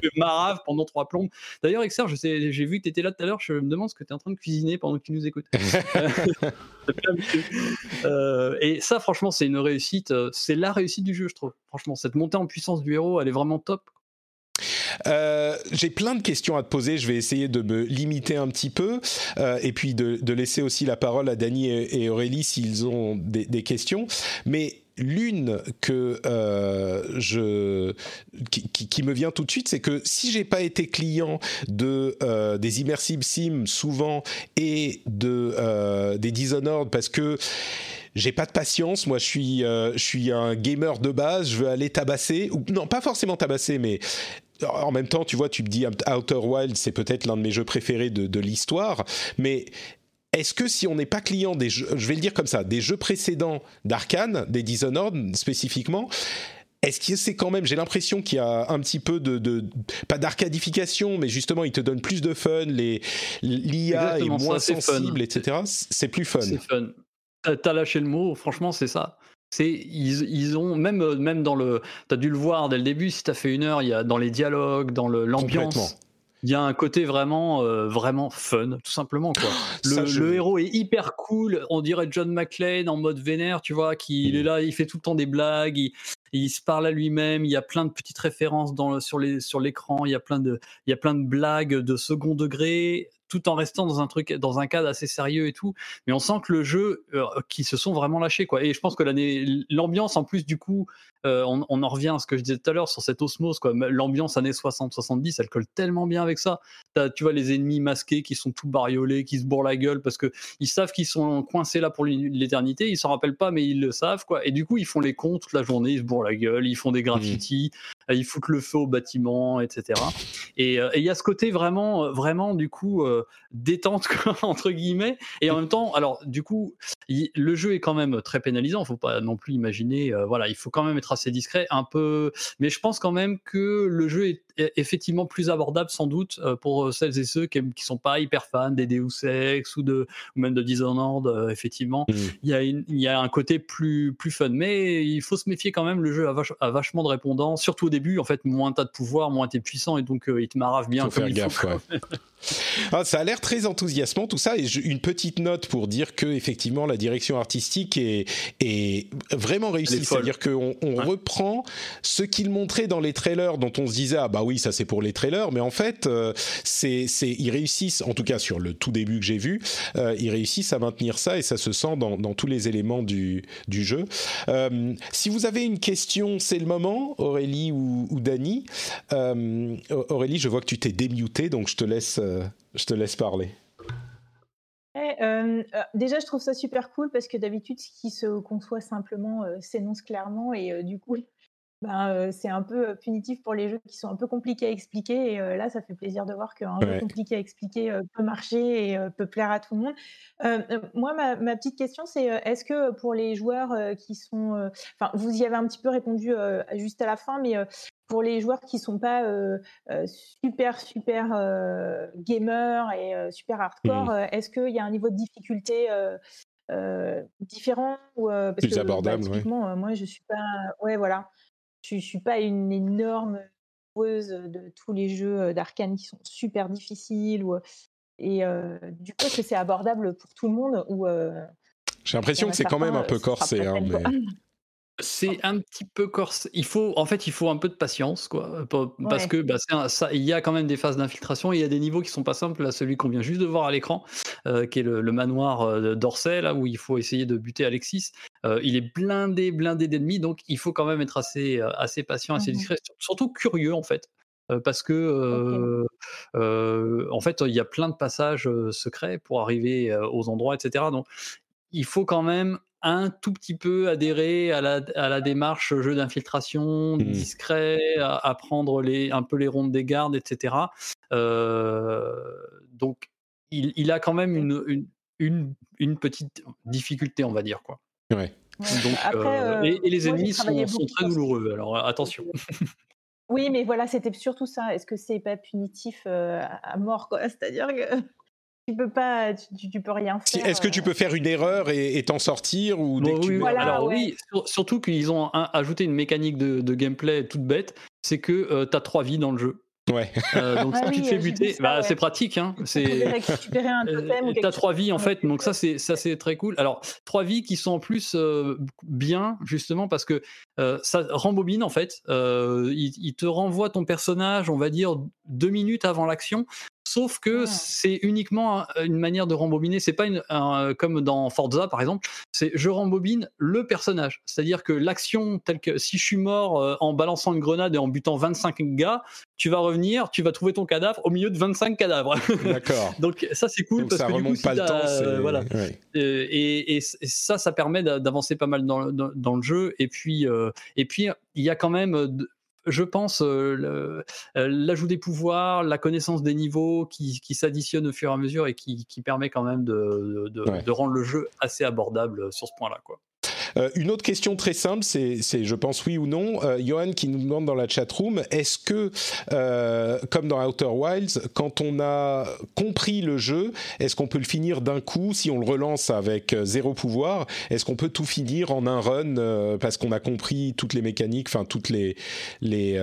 Speaker 4: Je fais marave pendant trois plombes. D'ailleurs, Exerve, je sais- j'ai vu que tu étais là tout à l'heure, je me demande ce que tu es en train de cuisiner pendant que tu nous écoutes. [laughs] Euh, et ça, franchement, c'est une réussite, c'est la réussite du jeu, je trouve. Franchement, cette montée en puissance du héros, elle est vraiment top.
Speaker 1: Euh, J'ai plein de questions à te poser. Je vais essayer de me limiter un petit peu euh, et puis de, laisser aussi la parole à Dany et, Aurélie s'ils ont des, questions. Mais l'une que euh, je qui, me vient tout de suite, c'est que si j'ai pas été client de des immersive sim souvent et de des Dishonored parce que j'ai pas de patience. Moi, je suis, je suis un gamer de base. Je veux aller tabasser, non, pas forcément tabasser, mais en même temps, tu vois, tu me dis Outer Wild, c'est peut-être l'un de mes jeux préférés de, de l'histoire, mais est-ce que si on n'est pas client des jeux, je vais le dire comme ça, des jeux précédents d'Arkane, des Dishonored spécifiquement, est-ce que c'est quand même, j'ai l'impression qu'il y a un petit peu de, de pas d'arcadification, mais justement, il te donne plus de fun, les l'IA est moins
Speaker 4: ça, c'est fun.
Speaker 1: sensible, etc. C'est plus fun.
Speaker 4: C'est fun. T'as lâché le mot, franchement, c'est ça. C'est ils, ils ont même euh, même dans le t'as dû le voir dès le début si t'as fait une heure il y a dans les dialogues dans l'ambiance il y a un côté vraiment euh, vraiment fun tout simplement quoi. Le,
Speaker 1: Ça, je-
Speaker 4: le héros est hyper cool. On dirait John McClane en mode vénère tu vois qui il est
Speaker 1: Mhm.
Speaker 4: là il fait tout le temps des blagues il, il se parle à lui-même il y a plein de petites références dans le- sur les sur l'écran il y a plein de il y a plein de blagues de second degré tout en restant dans un truc dans un cadre assez sérieux et tout. Mais on sent que le jeu euh, qui se sont vraiment lâchés quoi. Et je pense que l'ambiance en plus du coup euh, on, on en revient à ce que je disais tout à l'heure sur cette osmose l'ambiance années 60 70 elle colle tellement bien avec ça. Tu vois les ennemis masqués qui sont tout bariolés qui se bourrent la gueule parce que ils savent qu'ils sont coincés là pour l'é- l'éternité. Ils s'en rappellent pas mais ils le savent quoi. Et du coup ils font les cons toute la journée ils se bourrent la gueule ils font des graffitis euh, ils foutent le feu au bâtiment etc et euh, et il y a ce côté vraiment vraiment du coup euh, détente [laughs] entre guillemets. Et en même temps alors du coup il- le jeu est quand même très pénalisant. Faut pas non plus imaginer voilà il faut quand même être assez discret un peu mais je pense quand même que le jeu est effectivement plus abordable sans doute euh, pour celles et ceux qui, qui sont pas hyper fans des Deus Ex ou de ou même de Dishonored euh, effectivement
Speaker 1: Mm.
Speaker 4: il y a une- il y a un côté plus plus fun mais il faut se méfier quand même le jeu a, vache- a vachement de répondants surtout au début en fait moins t'as de pouvoir moins t'es puissant et donc euh, il te marave bien
Speaker 1: Faut
Speaker 4: comme
Speaker 1: faire
Speaker 4: il
Speaker 1: gaffe,
Speaker 4: faut
Speaker 1: ouais. [laughs] Ah, ça a l'air très enthousiasmant tout ça et je- une petite note pour dire que effectivement la direction artistique est, est vraiment réussie, c'est-à-dire qu'on on
Speaker 4: Ouais.
Speaker 1: reprend ce qu'ils montraient dans les trailers dont on se disait ah bah oui ça c'est pour les trailers mais en fait euh, c'est ils réussissent en tout cas sur le tout début que j'ai vu euh, ils réussissent à maintenir ça et ça se sent dans, tous les éléments du, jeu. Euh, si vous avez une question c'est le moment Aurélie ou, ou Dany. Aurélie je vois que tu t'es démuté donc je te laisse je te laisse parler.
Speaker 3: Euh, déjà, je trouve ça super cool parce que d'habitude, ce qui se conçoit simplement s'énonce clairement et du coup, ben, c'est un peu punitif pour les jeux qui sont un peu compliqués à expliquer. Et là, ça fait plaisir de voir qu'un jeu compliqué à expliquer peut marcher et peut plaire à tout le monde. moi, ma, petite question, c'est est-ce que pour les joueurs qui sont, enfin, vous y avez un petit peu répondu juste à la fin, mais pour les joueurs qui sont pas super super gamers et super hardcore, mmh. est-ce qu'il y a un niveau de difficulté différent ou parce
Speaker 1: plus que, bah, abordable
Speaker 3: bah, moi je suis pas ouais voilà je, suis pas une énorme joueuse de tous les jeux d'arcane qui sont super difficiles ou et du coup est-ce que c'est abordable pour tout le monde ou
Speaker 1: j'ai l'impression que c'est quand même un peu corsé hein, mais...
Speaker 4: C'est un petit peu corse. Il faut, en fait, il faut un peu de patience, quoi, parce que bah, ça, il y a quand même des phases d'infiltration. Il y a des niveaux qui sont pas simples. Là, celui qu'on vient juste de voir à l'écran, euh, qui est le, manoir euh, d'Orsay, là où il faut essayer de buter Alexis. Euh, il est blindé, blindé d'ennemis, donc il faut quand même être assez, assez patient, assez mmh discret, surtout curieux en fait. parce que en fait il y a plein de passages secrets pour arriver aux endroits etc donc il faut quand même un tout petit peu adhérer à la, à la démarche jeu d'infiltration, mmh. discret, à, prendre les, un peu les rondes des gardes, etc. Euh, donc, il, il, a quand même une, une, une, petite difficulté, on va dire. Quoi.
Speaker 1: Ouais.
Speaker 4: Donc, euh, et, les ennemis sont, sont, très douloureux, alors attention. [laughs]
Speaker 3: Oui, mais voilà, c'était surtout ça. Est-ce que c'est pas punitif euh, à mort, quoi? C'est-à-dire que tu peux pas, tu, peux rien faire.
Speaker 1: Est-ce que tu peux faire une erreur et t'en sortir ou
Speaker 4: oui, alors oui, surtout qu'ils ont ajouté une mécanique de, gameplay toute bête, c'est que euh, tu as trois vies dans le jeu.
Speaker 1: Ouais.
Speaker 4: Euh, donc ah si tu te fais buter, bah, c'est pratique. Hein. C'est. [laughs] T'as trois vies en fait, donc ça c'est ça c'est très cool. Alors trois vies qui sont en plus euh, bien justement parce que ça rembobine en fait. Il, il, te renvoie ton personnage, on va dire deux minutes avant l'action. Sauf que c'est uniquement une manière de rembobiner. C'est pas une, comme dans Forza par exemple. C'est je rembobine le personnage. C'est-à-dire que l'action telle que si je suis mort euh, en balançant une grenade et en butant 25 gars, tu vas revenir, tu vas trouver ton cadavre au milieu de 25 cadavres.
Speaker 1: D'accord. [laughs]
Speaker 4: Donc ça c'est cool parce
Speaker 1: ça
Speaker 4: que
Speaker 1: remonte pas le temps.
Speaker 4: voilà. Et, ça, ça permet d'avancer pas mal dans, dans, le jeu. Et puis, euh, et puis il y a quand même je pense, euh, euh, l'ajout des pouvoirs, la connaissance des niveaux qui, qui s'additionnent au fur et à mesure et qui, qui permet quand même de, de, de, rendre le jeu assez abordable sur ce point-là. Quoi.
Speaker 1: Euh, une autre question très simple, c'est, je pense oui ou non. Euh, Johan qui nous demande dans la chat room, est-ce que, euh, comme dans Outer Wilds, quand on a compris le jeu, est-ce qu'on peut le finir d'un coup si on le relance avec zéro pouvoir? Est-ce qu'on peut tout finir en un run parce qu'on a compris toutes les mécaniques, enfin toutes les les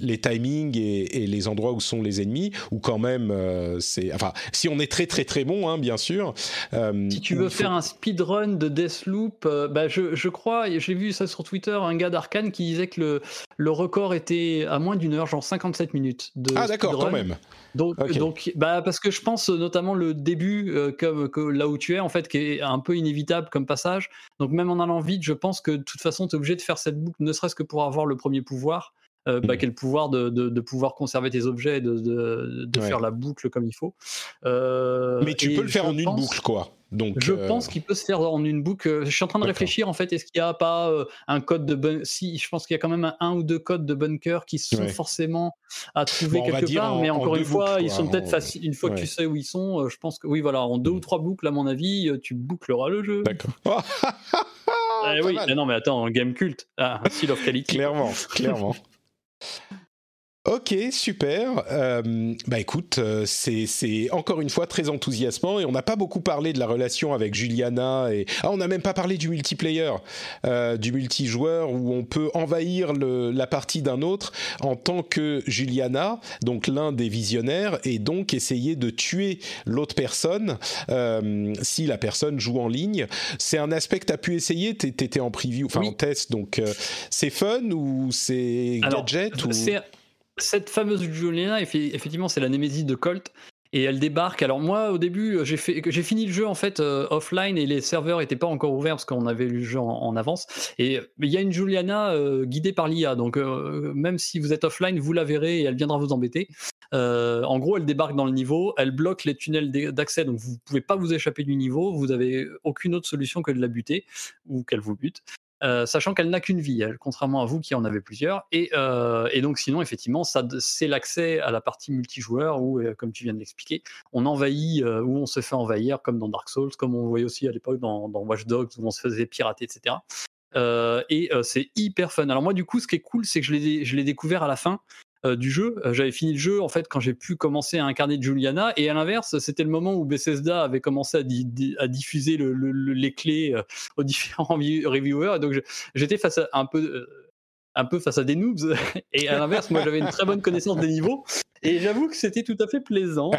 Speaker 1: les timings et, les endroits où sont les ennemis? Ou quand même, c'est, enfin, si on est très très très bon, hein, bien sûr.
Speaker 4: si tu veux faire un speedrun de Deathloop, bah, je, je crois, j'ai vu ça sur Twitter, un gars d'Arkane qui disait que le, le record était à moins d'une heure, genre 57 minutes. De
Speaker 1: ah d'accord, quand même.
Speaker 4: Donc, donc bah, parce que je pense notamment le début, euh, comme que là où tu es, en fait, qui est un peu inévitable comme passage. Donc même en allant vite, je pense que de toute façon, tu es obligé de faire cette boucle, ne serait-ce que pour avoir le premier pouvoir. Euh, bah, quel pouvoir de, de, pouvoir conserver tes objets et de, de faire la boucle comme il faut.
Speaker 1: Euh, Mais tu peux le faire en une boucle, quoi. Donc,
Speaker 4: je pense euh, qu'il peut se faire en une boucle. Je suis en train de réfléchir en fait. Est-ce qu'il n'y a pas un code de bunker Si, je pense qu'il y a quand même un, ou deux codes de bunker qui sont forcément à trouver quelque part. mais encore une fois, ils sont peut-être faciles. Une fois que tu sais où ils sont, je pense que oui, voilà, en deux ou trois boucles, à mon avis, tu boucleras le jeu.
Speaker 1: D'accord. [laughs]
Speaker 4: Eh [laughs] oui, mais non, mais attends, game culte. Ah, seal of quality.
Speaker 1: clairement, clairement. [laughs] Ok, super. Euh, bah écoute, euh, c'est encore une fois très enthousiasmant et on n'a pas beaucoup parlé de la relation avec Juliana et ah on n'a même pas parlé du multiplayer, euh, du multijoueur où on peut envahir le, la partie d'un autre en tant que Juliana, donc l'un des visionnaires et donc essayer de tuer l'autre personne euh, si la personne joue en ligne. C'est un aspect que tu as pu essayer, t'étais en preview, enfin en test, donc euh, c'est fun ou c'est gadget ou
Speaker 4: cette fameuse Juliana, effectivement, c'est la némésis de Colt. Et elle débarque. Alors moi, au début, j'ai fini le jeu en fait euh, offline et les serveurs n'étaient pas encore ouverts parce qu'on avait lu le jeu en, avance. Et il y a une Juliana euh, guidée par l'IA, donc euh, même si vous êtes offline, vous la verrez et elle viendra vous embêter. en gros, elle débarque dans le niveau, elle bloque les tunnels d'accès, donc vous pouvez pas vous échapper du niveau. Vous avez aucune autre solution que de la buter ou qu'elle vous bute. Euh, sachant qu'elle n'a qu'une vie, contrairement à vous qui en avez plusieurs. Et, euh, donc, sinon, effectivement, ça, c'est l'accès à la partie multijoueur où, euh, comme tu viens de l'expliquer, on envahit, où on se fait envahir, comme dans Dark Souls, comme on voyait aussi à l'époque dans, Watch Dogs, où on se faisait pirater, etc. Et c'est hyper fun. Alors, moi, du coup, ce qui est cool, c'est que je l'ai découvert à la fin. Euh, du jeu, Euh, j'avais fini le jeu en fait quand j'ai pu commencer à incarner Juliana. Et à l'inverse c'était le moment où Bethesda avait commencé à, di- di- à diffuser le- le- le- les clés euh, aux [laughs] différents vi- reviewers. Et donc j'étais face à un peu un peu face à des noobs. [laughs] Et à l'inverse moi j'avais une très bonne connaissance des niveaux. Et j'avoue que c'était tout à fait plaisant.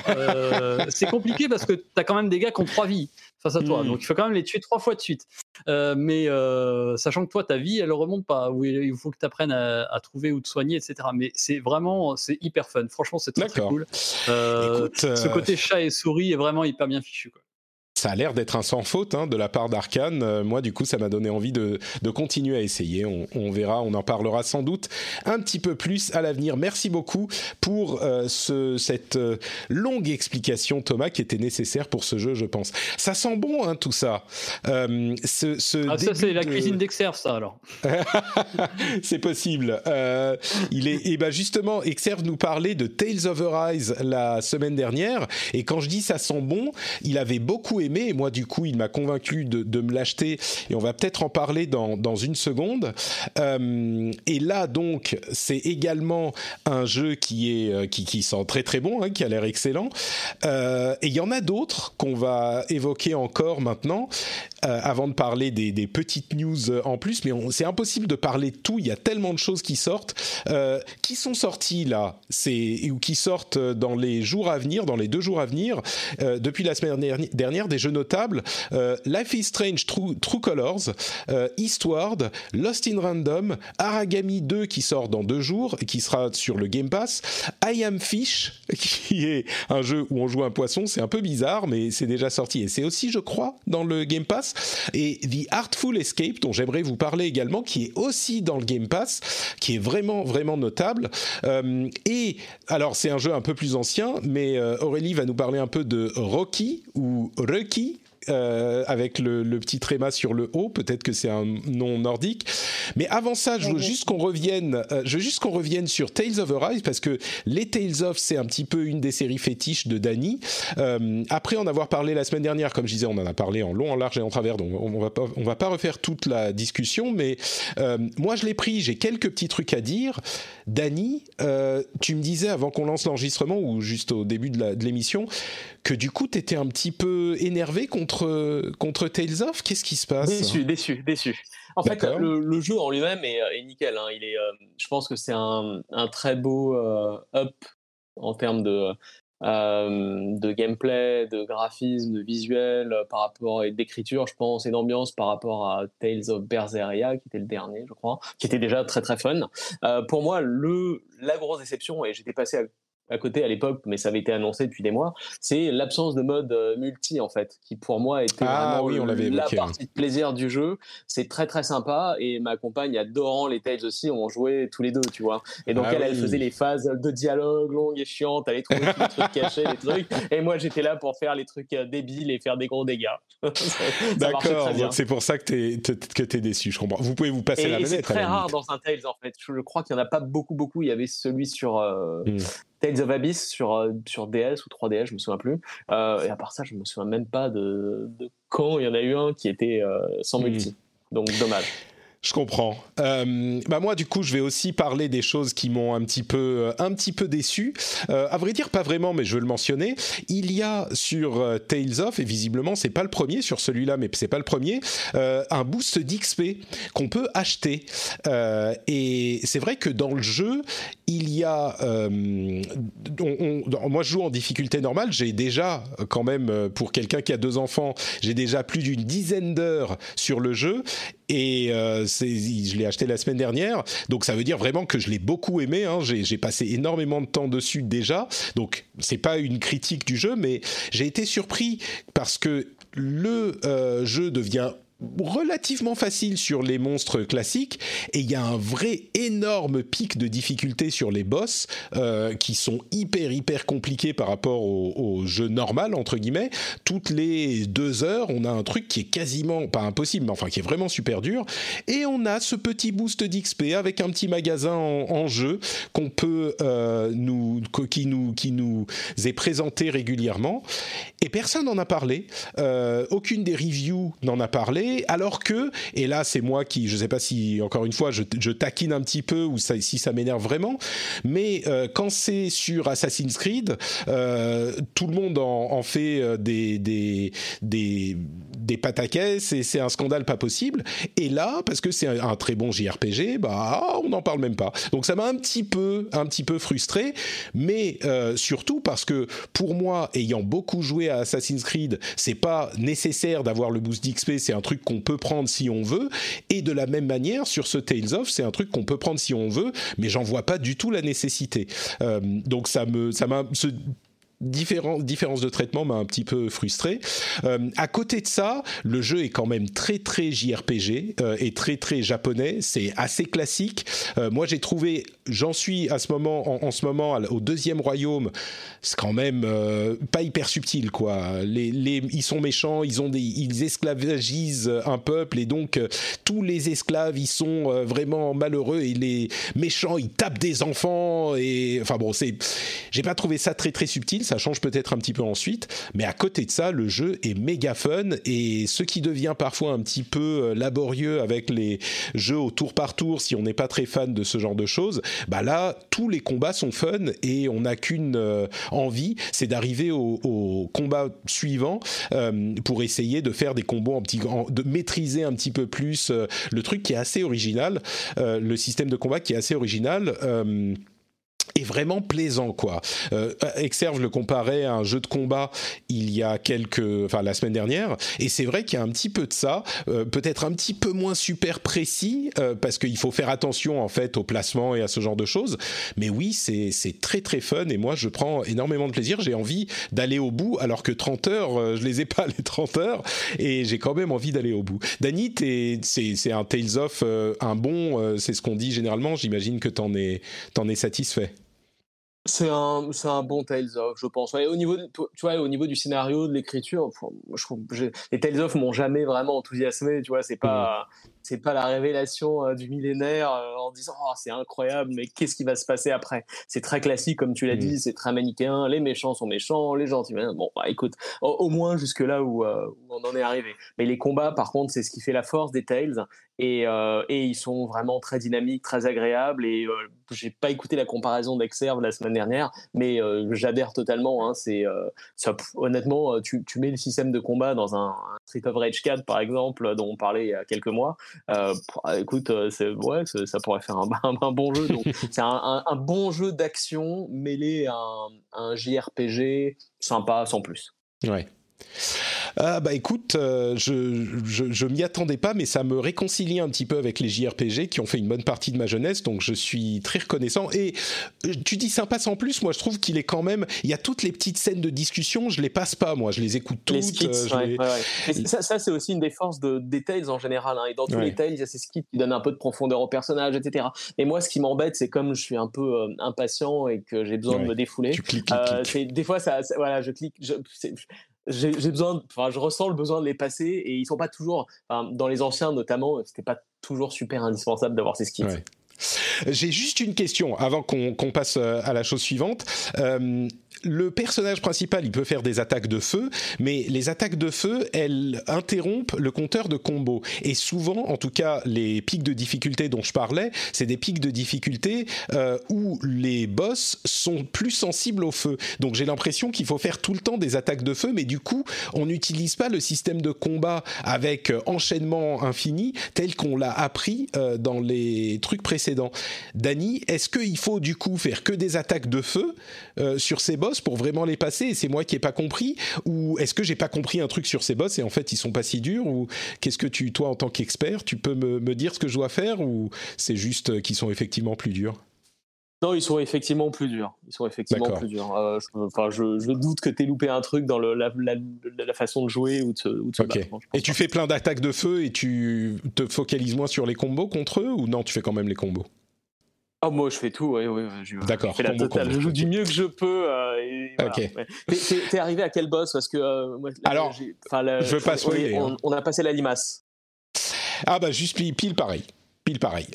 Speaker 4: C'est compliqué parce que tu as quand même des gars qui ont trois vies face à toi.
Speaker 1: Mm.
Speaker 4: donc il faut quand même les tuer trois fois de suite. Euh, mais euh, sachant que toi ta vie elle remonte pas. Où il faut que tu apprennes à, à trouver ou te soigner etc mais c'est vraiment c'est hyper fun. Franchement c'est très, très cool. Euh,
Speaker 1: Écoute,
Speaker 4: ce
Speaker 1: euh,
Speaker 4: côté chat et souris est vraiment hyper bien fichu quoi.
Speaker 1: Ça a l'air d'être un sans faute hein, de la part d'Arkane. Euh, moi, du coup, ça m'a donné envie de, de continuer à essayer. On, on verra, on en parlera sans doute un petit peu plus à l'avenir. Merci beaucoup pour euh, ce, cette euh, longue explication, Thomas, qui était nécessaire pour ce jeu, je pense. Ça sent bon, hein, tout ça. Ce, ce
Speaker 4: Ah, ça c'est la cuisine [laughs] d'Exerve ça alors [laughs]
Speaker 1: c'est possible. Il est, et ben justement, Exerve nous parlait de Tales of Arise la semaine dernière, et quand je dis ça sent bon, il avait beaucoup aimé, et moi du coup, il m'a convaincu de, de me l'acheter, et on va peut-être en parler dans, dans une seconde. Euh, et là donc, c'est également un jeu qui est euh, qui, qui sent très très bon, hein, qui a l'air excellent. Euh, et il y en a d'autres qu'on va évoquer encore maintenant, avant de parler des, des petites news en plus, mais c'est impossible de parler de tout. Il y a tellement de choses qui sortent, qui sont sorties là, ou qui sortent dans les jours à venir, dans les deux jours à venir, depuis la semaine derni- dernière, des jeux notables euh, Life is Strange True, Colors, euh, Eastward, Lost in Random, Aragami 2 qui sort dans deux jours, et qui sera sur le Game Pass, I Am Fish, [laughs] qui est un jeu où on joue un poisson, c'est un peu bizarre, mais c'est déjà sorti et c'est aussi, je crois, dans le Game Pass, et The Artful Escape, dont j'aimerais vous parler également, qui est aussi dans le Game Pass, qui est vraiment, vraiment notable. Euh, et alors, c'est un jeu un peu plus ancien, mais Aurélie va nous parler un peu de Rocky ou Rocky qui euh, avec le, le petit tréma sur le haut, peut-être que c'est un nom nordique. Mais avant ça, je veux
Speaker 3: Oui.
Speaker 1: juste qu'on revienne, euh, je veux juste qu'on revienne sur Tales of Arise parce que les Tales of c'est un petit peu une des séries fétiches de Dany. Euh, après en avoir parlé la semaine dernière, comme je disais, on en a parlé en long, en large et en travers, donc on va pas, on va pas refaire toute la discussion, mais moi je l'ai pris, j'ai quelques petits trucs à dire. Dany, tu me disais avant qu'on lance l'enregistrement ou juste au début de l'émission que du coup tu étais un petit peu énervé contre contre Tales of. Qu'est-ce qui se passe
Speaker 2: Déçu, déçu, déçu. En fait, le, le jeu en lui-même est, est nickel. hein. Il est, euh, je pense que c'est un, un très beau euh, up en termes de, euh, de gameplay, de graphisme, de visuel, par rapport et d'écriture, je pense, et d'ambiance par rapport à Tales of Berseria, qui était le dernier, je crois, qui était déjà très très fun. Euh, pour moi, le, la grosse déception, et j'étais passé à à côté à l'époque, mais ça avait été annoncé depuis des mois, c'est l'absence de mode euh, multi en fait, qui pour moi était
Speaker 1: Ah
Speaker 2: vraiment
Speaker 1: oui, on l'avait
Speaker 2: la
Speaker 1: évoqué,
Speaker 2: partie de plaisir du jeu. C'est très très sympa et ma compagne adorant les Tales aussi, on jouait tous les deux, tu vois. Et donc
Speaker 1: Ah
Speaker 2: elle, elle faisait les phases de dialogue longues et chiantes, elle allait trouver tous les [laughs] trucs cachés, les trucs, et moi j'étais là pour faire les trucs euh, débiles et faire des gros dégâts. [laughs]
Speaker 1: D'accord, donc c'est pour ça que t'es que t'es déçu, je comprends. Vous pouvez vous passer
Speaker 2: Et,
Speaker 1: la
Speaker 2: et c'est
Speaker 1: manette. à
Speaker 2: très rare dans un Tales en fait. Je, je crois qu'il n'y en a pas beaucoup, beaucoup. Il y avait celui sur euh,
Speaker 1: Hmm.
Speaker 2: Tales of Abyss sur, euh, sur DS ou 3DS, je me souviens plus. Euh, et à part ça, je me souviens même pas de, de quand il y en a eu un qui était euh, sans
Speaker 1: Hmm.
Speaker 2: multi. Donc dommage.
Speaker 1: Je comprends. Euh, bah moi, du coup, je vais aussi parler des choses qui m'ont un petit peu, euh, un petit peu déçu. Euh, à vrai dire, pas vraiment, mais je veux le mentionner. Il y a sur euh, Tales of, et visiblement, c'est pas le premier sur celui-là, mais c'est pas le premier, euh, un boost d'XP qu'on peut acheter. Euh, et c'est vrai que dans le jeu, il y a, on- on- moi, je joue en difficulté normale. J'ai déjà, quand même, pour quelqu'un qui a deux enfants, j'ai déjà plus d'une dizaine d'heures sur le jeu et euh, je l'ai acheté la semaine dernière, donc ça veut dire vraiment que je l'ai beaucoup aimé. hein. J'ai j'ai passé énormément de temps dessus déjà, donc c'est pas une critique du jeu, mais j'ai été surpris parce que le euh, jeu devient relativement facile sur les monstres classiques et il y a un vrai énorme pic de difficulté sur les boss euh, qui sont hyper hyper compliqués par rapport au, jeu normal entre guillemets. Toutes les deux heures, on a un truc qui est quasiment pas impossible, mais enfin qui est vraiment super dur. Et on a ce petit boost d'XP avec un petit magasin en, en jeu qu'on peut euh, nous qui nous qui nous est présenté régulièrement. Et personne n'en a parlé. Euh, aucune des reviews n'en a parlé alors que, et là c'est moi qui, je ne sais pas si, encore une fois, je, taquine un petit peu ou si ça m'énerve vraiment, mais euh, quand c'est sur Assassin's Creed, euh, tout le monde en, fait euh, des, des, des, pataquès et c'est un scandale pas possible. Et là, parce que c'est un, très bon JRPG, bah, on n'en parle même pas. Donc ça m'a un petit peu, un petit peu frustré, mais surtout parce que pour moi, ayant beaucoup joué à Assassin's Creed, c'est pas nécessaire d'avoir le boost d'XP, c'est un truc qu'on peut prendre si on veut. Et de la même manière, sur ce Tales of, c'est un truc qu'on peut prendre si on veut, mais j'en vois pas du tout la nécessité. Euh, donc ça me, ça m'a, différence, de traitement m'a un petit peu frustré. Euh, à côté de ça, le jeu est quand même très très JRPG euh, et très très japonais. C'est assez classique. Euh, moi, j'ai trouvé, j'en suis à ce moment, en, ce moment au deuxième royaume, c'est quand même euh, pas hyper subtil quoi. Les, ils sont méchants, ils ont des, ils esclavagisent un peuple et donc tous les esclaves ils sont vraiment malheureux et les méchants ils tapent des enfants et enfin bon c'est, j'ai pas trouvé ça très très subtil ça change peut-être un petit peu ensuite, mais à côté de ça, le jeu est méga fun et ce qui devient parfois un petit peu laborieux avec les jeux au tour par tour, si on n'est pas très fan de ce genre de choses, bah là, tous les combats sont fun et on n'a qu'une euh, envie, c'est d'arriver au, combat suivant euh, pour essayer de faire des combos en petit, de maîtriser un petit peu plus euh, le truc qui est assez original, le système de combat qui est assez original est vraiment plaisant quoi. Euh, Exerve le comparait à un jeu de combat il y a quelques, enfin la semaine dernière, et c'est vrai qu'il y a un petit peu de ça, euh, peut-être un petit peu moins super précis euh, parce qu'il faut faire attention en fait au placement et à ce genre de choses. Mais oui, c'est c'est très très fun et moi je prends énormément de plaisir. J'ai envie d'aller au bout alors que 30 heures, euh, je les ai pas [laughs] les 30 heures et j'ai quand même envie d'aller au bout. Dany, c'est c'est un Tales of euh, un bon, euh, c'est ce qu'on dit généralement. J'imagine que t'en es t'en es satisfait.
Speaker 2: C'est un, c'est un bon Tales of, je pense. Au niveau, de, tu vois, au niveau du scénario, de l'écriture, je trouve, les Tales of m'ont jamais vraiment enthousiasmé. Tu vois, c'est pas, mmh. c'est pas la révélation euh, du millénaire euh, en disant oh, c'est incroyable, mais qu'est-ce qui va se passer après? C'est très classique, comme tu l'as mmh. dit, c'est très manichéen. Les méchants sont méchants, les gentils. Bon, bah écoute, au, au moins jusque là où, euh, où, on en est arrivé. Mais les combats, par contre, c'est ce qui fait la force des Tales. Et, euh, et, ils sont vraiment très dynamiques, très agréables. Et euh, j'ai pas écouté la comparaison d'Exerve la semaine dernière, mais euh, j'adhère totalement. Hein, c'est ça, honnêtement, tu, mets le système de combat dans un, Street of Rage 4 par exemple, dont on parlait il y a quelques mois. écoute, c'est ouais, ça pourrait faire un, [laughs] un, bon jeu. C'est un, bon jeu d'action mêlé à un, JRPG sympa sans plus.
Speaker 1: Ouais. Ah bah écoute, euh, je, je, je m'y attendais pas, mais ça me réconcilie un petit peu avec les JRPG qui ont fait une bonne partie de ma jeunesse, donc je suis très reconnaissant. Et euh, tu dis sympa sans plus, moi je trouve qu'il est quand même. Il y a toutes les petites scènes de discussion, je les passe pas, moi, je les écoute toutes.
Speaker 2: Les skits,
Speaker 1: euh,
Speaker 2: ouais, les... ouais, ouais. ça, ça c'est aussi une des forces de, des Tales en général. Hein. Et dans tous les Tales, il y a ces skits qui donnent un peu de profondeur au personnage, etc. Et moi, ce qui m'embête, c'est comme je suis un peu euh, impatient et que j'ai besoin de me défouler.
Speaker 1: Tu cliques, cliques, cliques.
Speaker 2: Des fois, ça, ça, voilà, je clique. Je, j'ai besoin, enfin, je ressens le besoin de les passer et ils sont pas toujours, dans les anciens notamment, c'était pas toujours super indispensable d'avoir ces.
Speaker 1: Ouais. J'ai juste une question avant qu'on qu passe à la chose suivante. Euh, le personnage principal, il peut faire des attaques de feu, mais les attaques de feu, elles interrompent le compteur de combo. Et souvent, en tout cas, les pics de difficulté dont je parlais, c'est des pics de difficulté euh, où les boss sont plus sensibles au feu. Donc j'ai l'impression qu'il faut faire tout le temps des attaques de feu, mais du coup, on n'utilise pas le système de combat avec enchaînement infini tel qu'on l'a appris euh, dans les trucs précédents. Dany, est-ce qu'il faut du coup faire que des attaques de feu euh, sur ces boss pour vraiment les passer et c'est moi qui ai pas compris ou est-ce que j'ai pas compris un truc sur ces boss et en fait ils sont pas si durs ou qu'est-ce que tu toi en tant qu'expert tu peux me, me, dire ce que je dois faire ou c'est juste qu'ils sont effectivement plus durs?
Speaker 2: Non, ils sont effectivement plus durs. Ils sont effectivement plus durs. Euh, je, enfin, je, je, doute que tu aies loupé un truc dans le, la, la, la, façon de jouer ou de se, ou de se battre,
Speaker 1: Et tu fais plein d'attaques de feu et tu te focalises moins sur les combos contre eux ou non, tu fais quand même les combos?
Speaker 2: Oh, moi, je fais tout, oui, oui.
Speaker 1: D'accord.
Speaker 2: Je fais la totale. je joue du mieux que je peux. Euh, voilà. Ok. T'es arrivé à quel boss? Parce que. Euh,
Speaker 1: moi, Alors, je veux pas spoiler.
Speaker 2: On, on, hein. on, a passé la limace.
Speaker 1: Ah, bah, juste pile pareil. Pile pareil.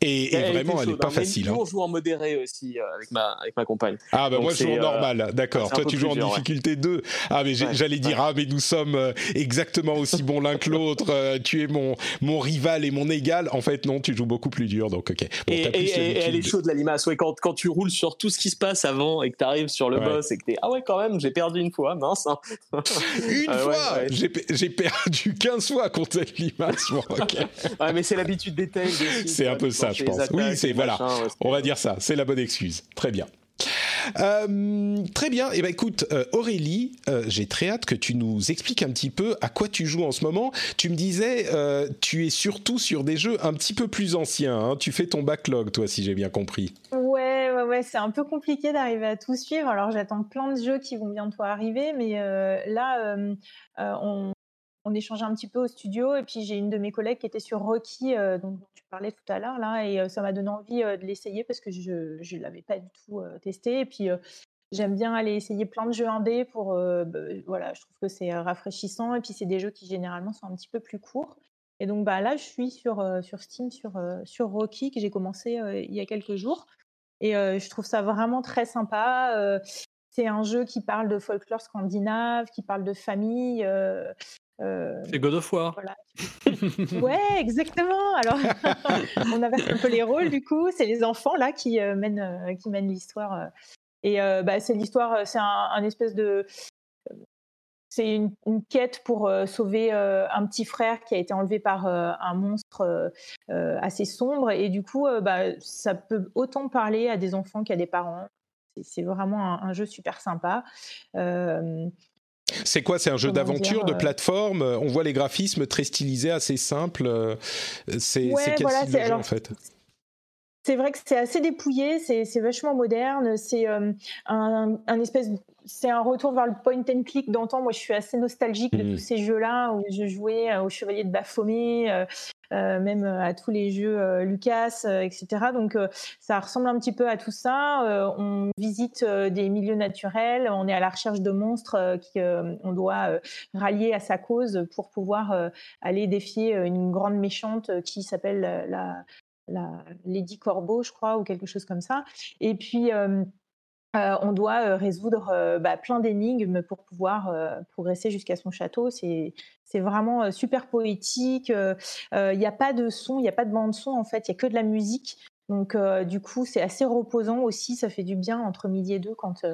Speaker 1: Et, vraiment, elle n'est pas facile.
Speaker 2: Hein. On joue en modéré aussi euh, avec, ma, avec ma compagne.
Speaker 1: Ah, bah moi je joue en euh, normal, d'accord. Toi tu joues en difficulté 2. Ah, mais j'allais dire, ah, mais nous sommes euh, exactement aussi bons l'un que l'autre. tu es mon, mon rival et mon égal. En fait, non, tu joues beaucoup plus dur, donc ok.
Speaker 2: Bon, et, et, elle est chaude la limace. Ouais, quand, quand tu roules sur tout ce qui se passe avant et que tu arrives sur le boss et que tu es, ah ouais, quand même, j'ai perdu une fois, mince. Hein. [laughs]
Speaker 1: une fois J'ai perdu 15 fois contre cette limace. Bon, [laughs]
Speaker 2: ouais, mais c'est l'habitude des tails.
Speaker 1: C'est un peu ça je pense. Oui, c'est voilà. on va dire ça. C'est la bonne excuse. Très bien. Euh, très bien. Et eh ben écoute, euh, Aurélie, euh, j'ai très hâte que tu nous expliques un petit peu à quoi tu joues en ce moment. Tu me disais, tu es surtout sur des jeux un petit peu plus anciens. Hein. Tu fais ton backlog, toi, si j'ai bien compris.
Speaker 3: Ouais, ouais, ouais. C'est un peu compliqué d'arriver à tout suivre. Alors j'attends plein de jeux qui vont bientôt arriver, mais là, on, on échangeait un petit peu au studio et puis j'ai une de mes collègues qui était sur Rocky, dont tu parlais tout à l'heure là, et ça m'a donné envie de l'essayer parce que je ne l'avais pas du tout testé. Et puis j'aime bien aller essayer plein de jeux indés pour, bah, voilà, je trouve que c'est rafraîchissant et puis c'est des jeux qui généralement sont un petit peu plus courts. Et donc bah là je suis sur sur Steam sur sur Rocky que j'ai commencé il y a quelques jours et je trouve ça vraiment très sympa. c'est un jeu qui parle de folklore scandinave, qui parle de famille.
Speaker 4: Euh, c'est God of War. [laughs]
Speaker 3: ouais, exactement. Alors, [laughs] on inverse un peu les rôles du coup. C'est les enfants là qui euh, mènent, euh, qui mènent l'histoire. Et bah, c'est l'histoire, c'est un, espèce de, c'est une, quête pour sauver un petit frère qui a été enlevé par un monstre assez sombre. Et du coup, bah, ça peut autant parler à des enfants qu'à des parents. C'est vraiment un, un, jeu super sympa.
Speaker 1: C'est quoi? C'est un jeu d'aventure, de euh, plateforme? On voit les graphismes très stylisés, assez simples. Euh, c'est quel style de jeu en fait?
Speaker 3: C'est vrai que c'est assez dépouillé, c'est vachement moderne, c'est euh, un, un, espèce, c'est un retour vers le point and click d'antan. Moi, je suis assez nostalgique de mmh. tous ces jeux-là où je jouais au Chevalier de Baphomet, euh, même euh, à tous les jeux euh, Lucas, etc. Donc ça ressemble un petit peu à tout ça. on visite des milieux naturels, on est à la recherche de monstres qu'on doit rallier à sa cause pour pouvoir aller défier une grande méchante qui s'appelle la Lady Corbeau, je crois, ou quelque chose comme ça. Et puis, on doit résoudre bah, plein d'énigmes pour pouvoir progresser jusqu'à son château. C'est c'est vraiment super poétique. Il n'y a pas de son, il n'y a pas de bande son en fait. Il n'y a que de la musique. Donc du coup, c'est assez reposant aussi. Ça fait du bien entre midi et deux quand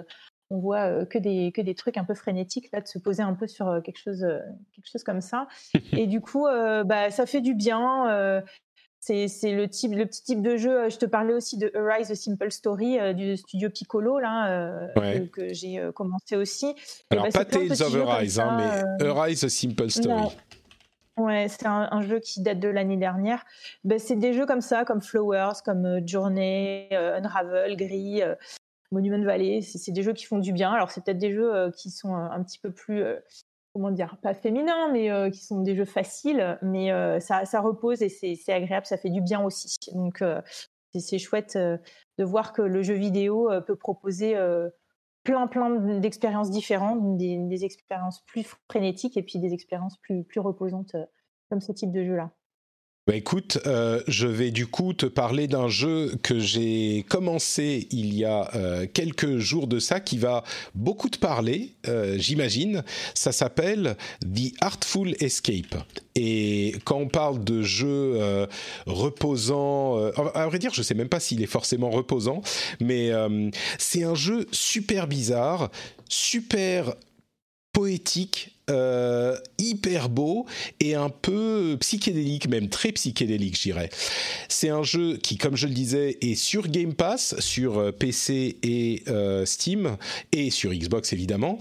Speaker 3: on voit que des que des trucs un peu frénétiques là, de se poser un peu sur quelque chose quelque chose comme ça. [laughs] et du coup, bah, ça fait du bien c'est le type le petit type de jeu. Je te parlais aussi de Arise the Simple Story du studio Piccolo là que, j'ai commencé aussi.
Speaker 1: Alors bah, pas Tales of Arise, hein, mais Arise the Simple Story.
Speaker 3: Ouais, c'est un, jeu qui date de l'année dernière. Ben, c'est des jeux comme ça, comme Flowers, comme Journey, Unravel, Gris, Monument Valley. C'est des jeux qui font du bien. Alors c'est peut-être des jeux qui sont un petit peu plus comment dire, pas féminins, mais euh, qui sont des jeux faciles, mais euh, ça, ça, repose et c'est agréable, ça fait du bien aussi. Donc euh, c'est chouette de voir que le jeu vidéo peut proposer plein plein d'expériences différentes, des, expériences plus frénétiques et puis des expériences plus, plus reposantes comme ce type de jeu-là.
Speaker 1: Bah écoute, euh, je vais du coup te parler d'un jeu que j'ai commencé il y a euh, quelques jours de ça, qui va beaucoup te parler, euh, j'imagine. Ça s'appelle The Artful Escape. Et quand on parle de jeu reposant, à vrai dire, je sais même pas s'il est forcément reposant, mais c'est un jeu super bizarre, super poétique, euh, hyper beau et un peu psychédélique, même très psychédélique, je dirais. C'est un jeu qui, comme je le disais, est sur Game Pass, sur euh, PC et euh, Steam, et sur Xbox évidemment.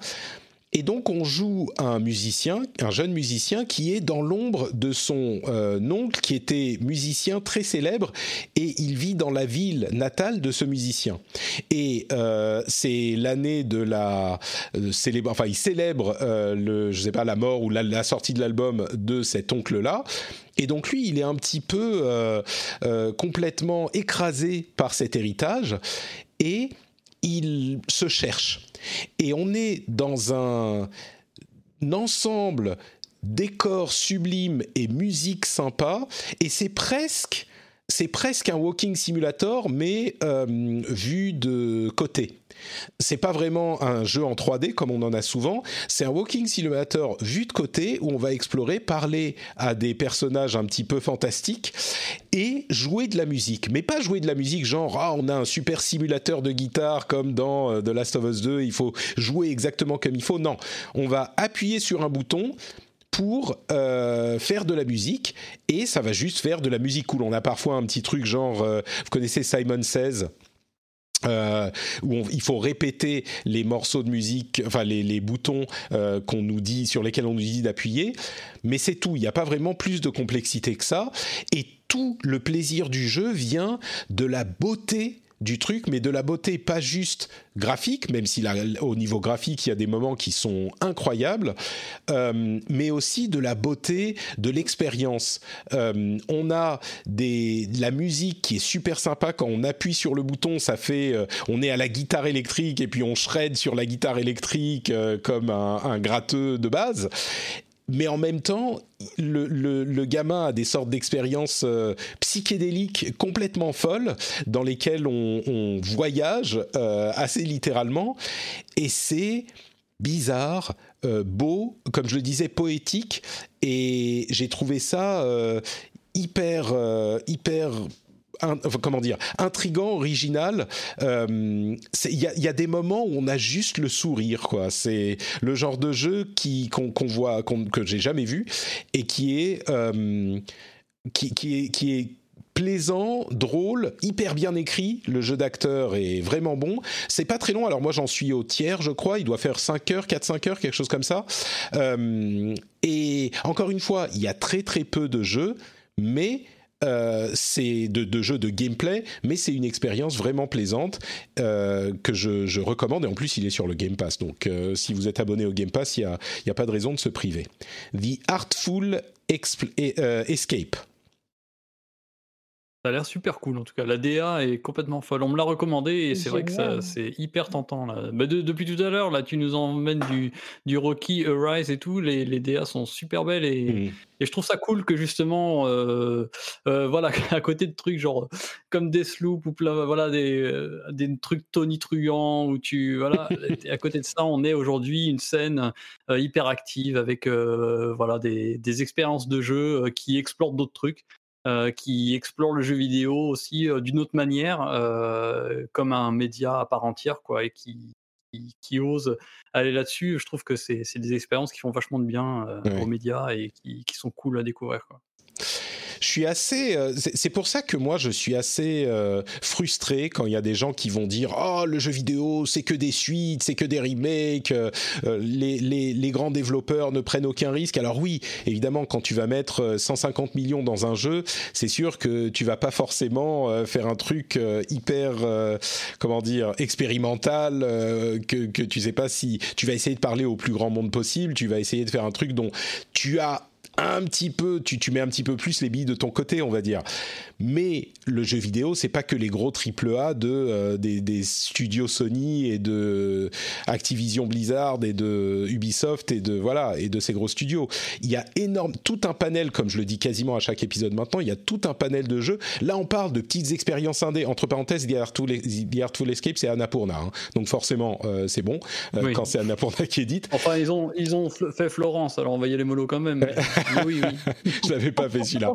Speaker 1: Et donc on joue un musicien, un jeune musicien qui est dans l'ombre de son euh, oncle qui était musicien très célèbre et il vit dans la ville natale de ce musicien. Et euh, c'est l'année de la euh, célèbre, enfin il célèbre le, je sais pas la mort ou la, sortie de l'album de cet oncle là. Et donc lui, il est un petit peu complètement écrasé par cet héritage et il se cherche. Et on est dans un, ensemble décor sublime et musique sympa, et c'est presque c'est presque un walking simulator, mais euh, vu de côté. C'est pas vraiment un jeu en 3D comme on en a souvent, c'est un walking simulator vu de côté où on va explorer, parler à des personnages un petit peu fantastiques et jouer de la musique. Mais pas jouer de la musique genre ah on a un super simulateur de guitare comme dans euh, The Last of Us 2, il faut jouer exactement comme il faut. Non, on va appuyer sur un bouton pour euh, faire de la musique et ça va juste faire de la musique cool. On a parfois un petit truc genre, euh, vous connaissez Simon Says? Euh, où il faut répéter les morceaux de musique, enfin les, boutons qu'on nous dit sur lesquels on nous dit d'appuyer, mais c'est tout. Il n'y a pas vraiment plus de complexité que ça, et tout le plaisir du jeu vient de la beauté du truc, mais de la beauté pas juste graphique, même si au niveau graphique il y a des moments qui sont incroyables, euh, mais aussi de la beauté de l'expérience. Euh, on a des, de la musique qui est super sympa quand on appuie sur le bouton, ça fait, euh, on est à la guitare électrique et puis on shred sur la guitare électrique comme un, un gratteux de base mais en même temps, le, gamin a des sortes d'expériences euh, psychédéliques complètement folles dans lesquelles on, voyage euh, assez littéralement, et c'est bizarre, euh, beau, comme je le disais, poétique, et j'ai trouvé ça hyper, hyper comment dire, intrigant, original. Euh, il y, a des moments où on a juste le sourire. C'est le genre de jeu qu'on voit, que j'ai jamais vu et qui est euh, qui est qui est plaisant, drôle, hyper bien écrit. Le jeu d'acteur est vraiment bon. C'est pas très long. Alors moi j'en suis au tiers, je crois. Il doit faire 5 heures, 4-5 heures, quelque chose comme ça. Euh, et encore une fois, il y a très très peu de jeux, mais euh, c'est de, jeux de gameplay, mais c'est une expérience vraiment plaisante euh, que je, recommande. Et en plus, il est sur le Game Pass. Donc, euh, si vous êtes abonné au Game Pass, il n'y a, a, pas de raison de se priver. The Artful Escape.
Speaker 4: Ça a l'air super cool en tout cas. La DA est complètement folle. On me l'a recommandé et c'est vrai que c'est hyper tentant. Là. Bah, depuis tout à l'heure, là, tu nous emmènes du, du Rocky Arise et tout. Les, les DA sont super belles et, mmh. et, je trouve ça cool que justement, euh, euh, voilà, [laughs] à côté de trucs genre comme Deathloop ou voilà, des, euh, des trucs tonitruants où tu. Voilà, [laughs] à côté de ça, on est aujourd'hui une scène hyper active avec voilà, des, des expériences de jeu qui explorent d'autres trucs. Euh, qui explore le jeu vidéo aussi euh, d'une autre manière, euh, comme un média à part entière, quoi, et qui, qui, ose aller là-dessus. Je trouve que c'est des expériences qui font vachement de bien aux médias et qui, qui, sont cool à découvrir. Quoi
Speaker 1: je suis assez. Euh, c'est pour ça que moi, je suis assez euh, frustré quand il y a des gens qui vont dire Oh, le jeu vidéo, c'est que des suites, c'est que des remakes, euh, les, les, les, grands développeurs ne prennent aucun risque. Alors, oui, évidemment, quand tu vas mettre 150 millions dans un jeu, c'est sûr que tu vas pas forcément faire un truc hyper, comment dire, expérimental, que, que tu sais pas si tu vas essayer de parler au plus grand monde possible, tu vas essayer de faire un truc dont tu as un petit peu, tu, tu mets un petit peu plus les billes de ton côté, on va dire. Mais le jeu vidéo, c'est pas que les gros triple A de euh, des, studios Sony et de Activision Blizzard et de Ubisoft et de voilà et de ces gros studios. Il y a énorme tout un panel, comme je le dis quasiment à chaque épisode maintenant, il y a tout un panel de jeux. Là, on parle de petites expériences indées. Entre parenthèses, The Artful, Escape, c'est Annapurna, hein. donc forcément euh, c'est bon euh, quand c'est Annapurna qui édite.
Speaker 4: Enfin, ils ont ils ont fait Florence, alors on va y aller mollo quand même. [laughs] oui,
Speaker 1: oui. [laughs] je l'avais pas fait celui-là.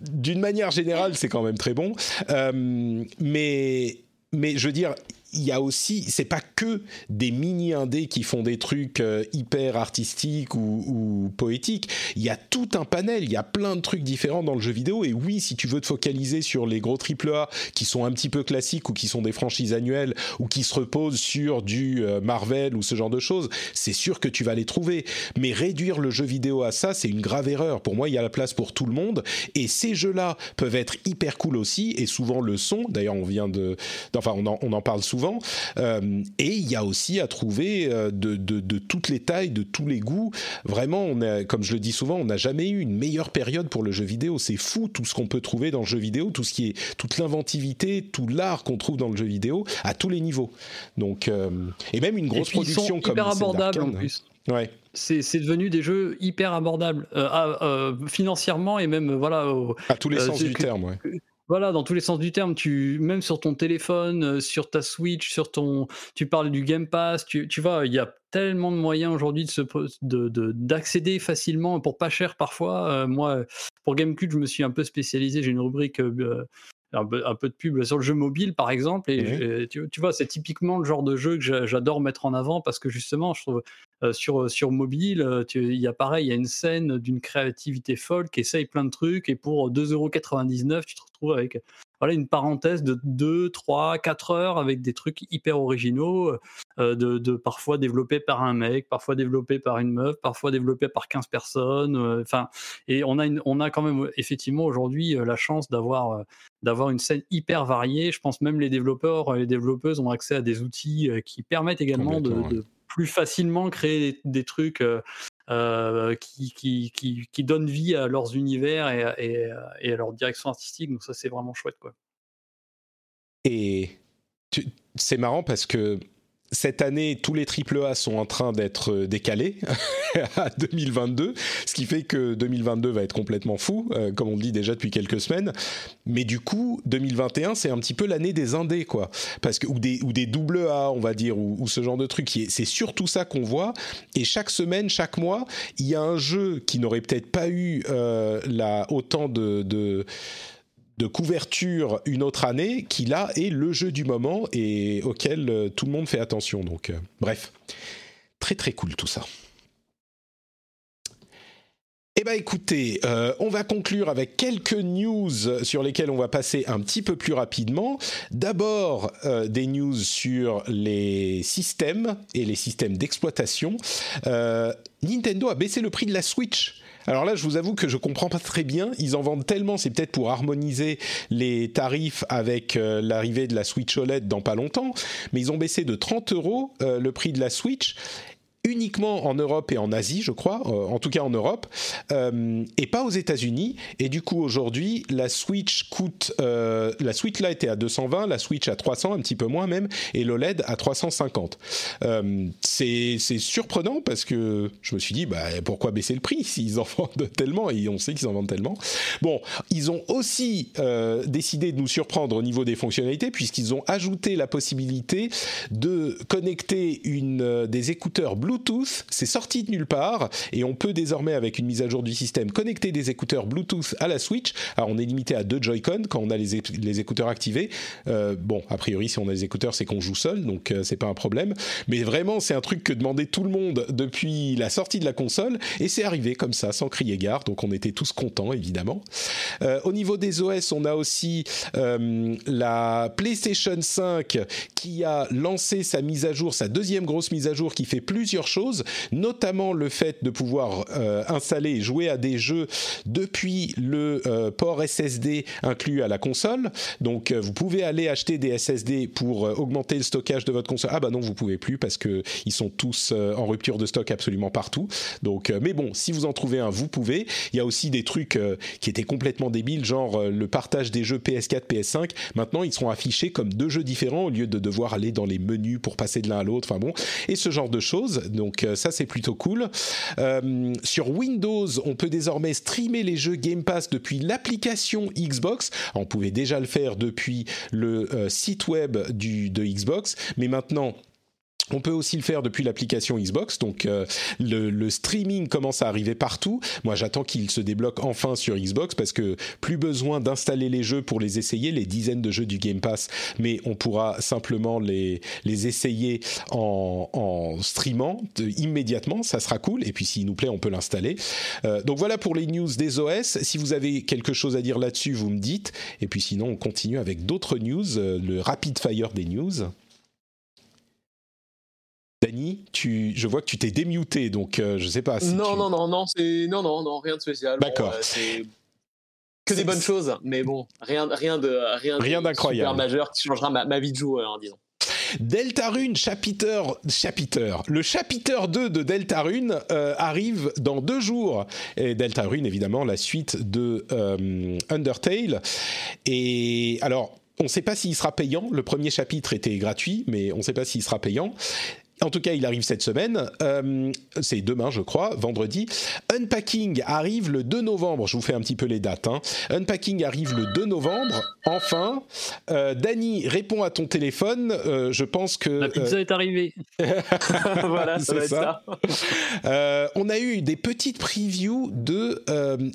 Speaker 1: D'une manière générale, c'est quand même très bon. Euh, mais, mais je veux dire, il y a aussi, c'est pas que des mini indés qui font des trucs euh, hyper artistiques ou, poétiques. Il y a tout un panel, il y a plein de trucs différents dans le jeu vidéo. Et oui, si tu veux te focaliser sur les gros AAA qui sont un petit peu classiques ou qui sont des franchises annuelles ou qui se reposent sur du euh, Marvel ou ce genre de choses, c'est sûr que tu vas les trouver. Mais réduire le jeu vidéo à ça, c'est une grave erreur. Pour moi, il y a la place pour tout le monde. Et ces jeux-là peuvent être hyper cool aussi, et souvent le sont. D'ailleurs, on vient de, enfin, on en, on en parle souvent. Euh, et il y a aussi à trouver euh, de, de, de, toutes les tailles, de tous les goûts. Vraiment, on a, comme je le dis souvent, on n'a jamais eu une meilleure période pour le jeu vidéo. C'est fou tout ce qu'on peut trouver dans le jeu vidéo, tout ce qui est toute l'inventivité, tout l'art qu'on trouve dans le jeu vidéo à tous les niveaux. Donc, euh, et même une grosse production comme
Speaker 4: abordable en plus.
Speaker 1: Ouais.
Speaker 4: C'est devenu des jeux hyper abordables euh, euh, financièrement et même voilà. Au,
Speaker 1: à tous les sens du terme, ouais.
Speaker 4: Voilà, dans tous les sens du terme, tu même sur ton téléphone, sur ta Switch, sur ton, tu parles du Game Pass, tu, tu vois, il y a tellement de moyens aujourd'hui de se de d'accéder facilement pour pas cher parfois. Euh, moi, pour Gamecube, je me suis un peu spécialisé. J'ai une rubrique euh, un peu, un peu, de pub sur le jeu mobile, par exemple. Et, mmh. tu, tu, vois, c'est typiquement le genre de jeu que j'adore mettre en avant parce que justement, je trouve euh, sur, sur mobile, il y a pareil, il y a une scène d'une créativité folle qui essaye plein de trucs et pour 2,99€, tu te retrouves avec voilà une parenthèse de 2, 3, 4 heures avec des trucs hyper originaux, euh, de, de, parfois développés par un mec, parfois développés par une meuf, parfois développés par 15 personnes. Enfin, et on a, une, on a quand même effectivement aujourd'hui la chance d'avoir d'avoir une scène hyper variée. Je pense même les développeurs, les développeuses ont accès à des outils qui permettent également de, de, plus facilement créer des, des trucs euh, qui, qui, qui, qui, donnent vie à leurs univers et, et, et à leur direction artistique. Donc ça, c'est vraiment chouette. Quoi.
Speaker 1: Et c'est marrant parce que cette année, tous les AAA sont en train d'être euh, décalés [laughs] à 2022, ce qui fait que 2022 va être complètement fou, euh, comme on le dit déjà depuis quelques semaines. Mais du coup, 2021, c'est un petit peu l'année des indés, quoi, parce que ou des ou des double A, on va dire, ou, ou ce genre de truc. C'est surtout ça qu'on voit. Et chaque semaine, chaque mois, il y a un jeu qui n'aurait peut-être pas eu euh, la autant de, de de couverture une autre année qui là est le jeu du moment et auquel euh, tout le monde fait attention. Donc euh, bref, très très cool tout ça. Eh bien écoutez, euh, on va conclure avec quelques news sur lesquelles on va passer un petit peu plus rapidement. D'abord, des news sur les systèmes et les systèmes d'exploitation. Nintendo a baissé le prix de la Switch. Alors là, je vous avoue que je comprends pas très bien. Ils en vendent tellement, c'est peut-être pour harmoniser les tarifs avec euh, l'arrivée de la Switch OLED dans pas longtemps. Mais ils ont baissé de 30 euros euh, le prix de la Switch uniquement en Europe et en Asie, je crois, euh, en tout cas en Europe, euh, et pas aux États-Unis. Et du coup, aujourd'hui, la Switch coûte, euh, la Switch Lite est à 220, la Switch à 300, un petit peu moins même, et l'OLED à 350. Euh, c'est surprenant parce que je me suis dit, bah, pourquoi baisser le prix [laughs] s'ils en vendent tellement et on sait qu'ils en vendent tellement. Bon, ils ont aussi euh, décidé de nous surprendre au niveau des fonctionnalités puisqu'ils ont ajouté la possibilité de connecter une euh, des écouteurs Bluetooth Bluetooth, c'est sorti de nulle part et on peut désormais avec une mise à jour du système connecter des écouteurs Bluetooth à la Switch. Alors on est limité à deux Joy-Con quand on a les, écouteurs activés. Euh, bon, a priori si on a les écouteurs c'est qu'on joue seul donc euh, c'est pas un problème. Mais vraiment c'est un truc que demandait tout le monde depuis la sortie de la console et c'est arrivé comme ça sans crier gare donc on était tous contents évidemment. Euh, au niveau des OS on a aussi euh, la PlayStation 5 qui a lancé sa mise à jour, sa deuxième grosse mise à jour qui fait plusieurs choses, notamment le fait de pouvoir euh, installer et jouer à des jeux depuis le euh, port SSD inclus à la console. Donc euh, vous pouvez aller acheter des SSD pour augmenter le stockage de votre console. Ah bah non, vous pouvez plus parce que ils sont tous en rupture de stock absolument partout. Donc mais bon, si vous en trouvez un, vous pouvez. Il y a aussi des trucs qui étaient complètement débiles, genre le partage des jeux PS4, PS5. Maintenant, ils seront affichés comme deux jeux différents au lieu de devoir aller dans les menus pour passer de l'un à l'autre. Enfin bon, et ce genre de choses. Donc euh, ça c'est plutôt cool. Euh, sur Windows, on peut désormais streamer les jeux Game Pass depuis l'application Xbox. On pouvait déjà le faire depuis le euh, site web de Xbox, mais maintenant On peut aussi le faire depuis l'application Xbox, donc euh, le, streaming commence à arriver partout. Moi, j'attends qu'il se débloque enfin sur Xbox parce que plus besoin d'installer les jeux pour les essayer, les dizaines de jeux du Game Pass, mais on pourra simplement les, les essayer en, en streamant immédiatement. Ça sera cool. Et puis, s'il nous plaît, on peut l'installer. Euh, donc voilà pour les news des OS. Si vous avez quelque chose à dire là-dessus, vous me dites. Et puis sinon, on continue avec d'autres news, euh, le rapid fire des news. Dany, tu, je vois que tu t'es démuté, donc euh, je sais pas. Si
Speaker 2: non, non, non, non, non, non, non, rien de spécial.
Speaker 1: D'accord.
Speaker 2: c'est que des bonnes choses, mais bon, rien, rien de rien,
Speaker 1: rien d'incroyable,
Speaker 2: majeur qui changera ma, vie de joueur, en disant.
Speaker 1: Deltarune chapitre, chapitre, le chapitre 2 de Deltarune euh, arrive dans deux jours. Et Deltarune, évidemment, la suite de euh, Undertale. Et alors, on ne sait pas s'il sera payant. Le premier chapitre était gratuit, mais on ne sait pas s'il sera payant. En tout cas, il arrive cette semaine. Euh, c'est demain, je crois, vendredi. Unpacking arrive le 2 novembre. Je vous fais un petit peu les dates. Hein. Unpacking arrive le 2 novembre. Enfin, euh, Dany répond à ton téléphone. Euh, je pense que
Speaker 4: la pizza est arrivée. [laughs]
Speaker 2: voilà, ça va être ça.
Speaker 1: on a eu des petites previews de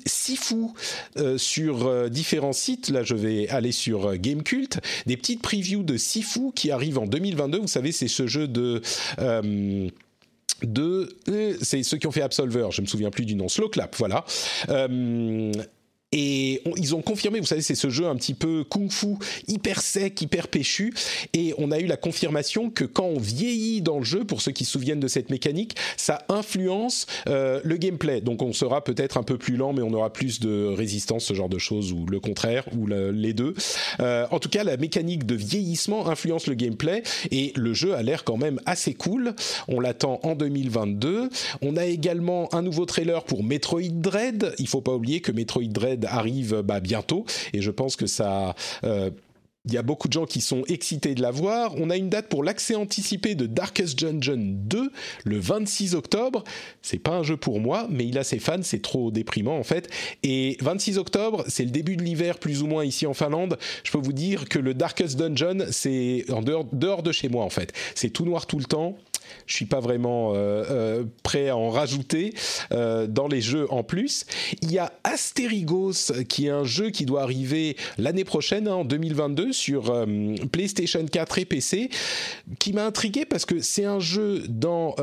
Speaker 1: Sifu sur différents sites. Là, je vais aller sur Gamecult. Des petites previews de Sifu qui arrivent en 2022. Vous savez, c'est ce jeu de euh, de c'est ceux qui ont fait Absolver, je me souviens plus du nom, Slow Clap, voilà. Euh, et ils ont confirmé, vous savez, c'est ce jeu un petit peu kung-fu, hyper sec, hyper péchu. Et on a eu la confirmation que quand on vieillit dans le jeu, pour ceux qui se souviennent de cette mécanique, ça influence euh, le gameplay. Donc on sera peut-être un peu plus lent, mais on aura plus de résistance, ce genre de choses, ou le contraire, ou les deux. Euh, en tout cas, la mécanique de vieillissement influence le gameplay. Et le jeu a l'air quand même assez cool. On l'attend en 2022. On a également un nouveau trailer pour Metroid Dread. Il faut pas oublier que Metroid Dread arrive bah, bientôt et je pense que ça euh, il y a beaucoup de gens qui sont excités de la voir. On a une date pour l'accès anticipé de Darkest Dungeon 2 le 26 octobre. C'est pas un jeu pour moi, mais il a ses fans, c'est trop déprimant en fait. Et 26 octobre, c'est le début de l'hiver plus ou moins ici en Finlande. Je peux vous dire que le Darkest Dungeon, c'est en dehors, dehors de chez moi en fait. C'est tout noir tout le temps je suis pas vraiment euh, euh, prêt à en rajouter euh, dans les jeux en plus. Il y a Asterigos qui est un jeu qui doit arriver l'année prochaine hein, en 2022 sur PlayStation 4 et PC qui m'a intrigué parce que c'est un jeu dans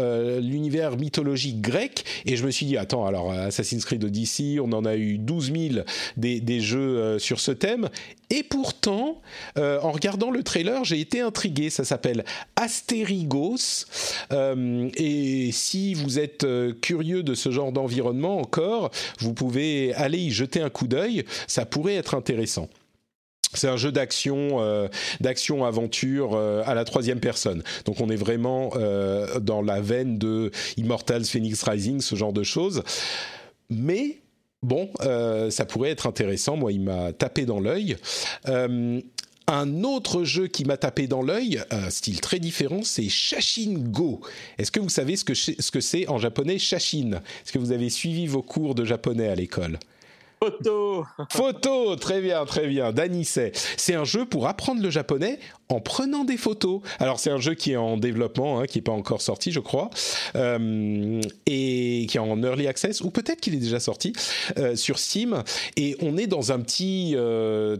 Speaker 1: l'univers mythologique grec et je me suis dit attends alors Assassin's Creed Odyssey on en a eu 12 000 des, des jeux sur ce thème et pourtant, en regardant le trailer, j'ai été intrigué. Ça s'appelle Asterigos. Euh, et si vous êtes euh, curieux de ce genre d'environnement encore, vous pouvez aller y jeter un coup d'œil. Ça pourrait être intéressant. C'est un jeu d'action, euh, d'action aventure à la troisième personne. Donc on est vraiment dans la veine de Immortals, Phoenix Rising, ce genre de choses. Mais bon, ça pourrait être intéressant. Moi, il m'a tapé dans l'œil. Un autre jeu qui m'a tapé dans l'œil, un style très différent, c'est Shashin Go. Est-ce que vous savez ce que c'est en japonais Shashin? Est-ce que vous avez suivi vos cours de japonais à l'école?
Speaker 2: Photo
Speaker 1: Photo Très bien, très bien. Dany c'est. C'est un jeu pour apprendre le japonais en prenant des photos. Alors c'est un jeu qui est en développement, hein, qui n'est pas encore sorti, je crois, euh, et qui est en early access, ou peut-être qu'il est déjà sorti euh, sur Steam. Et on est dans un petit euh,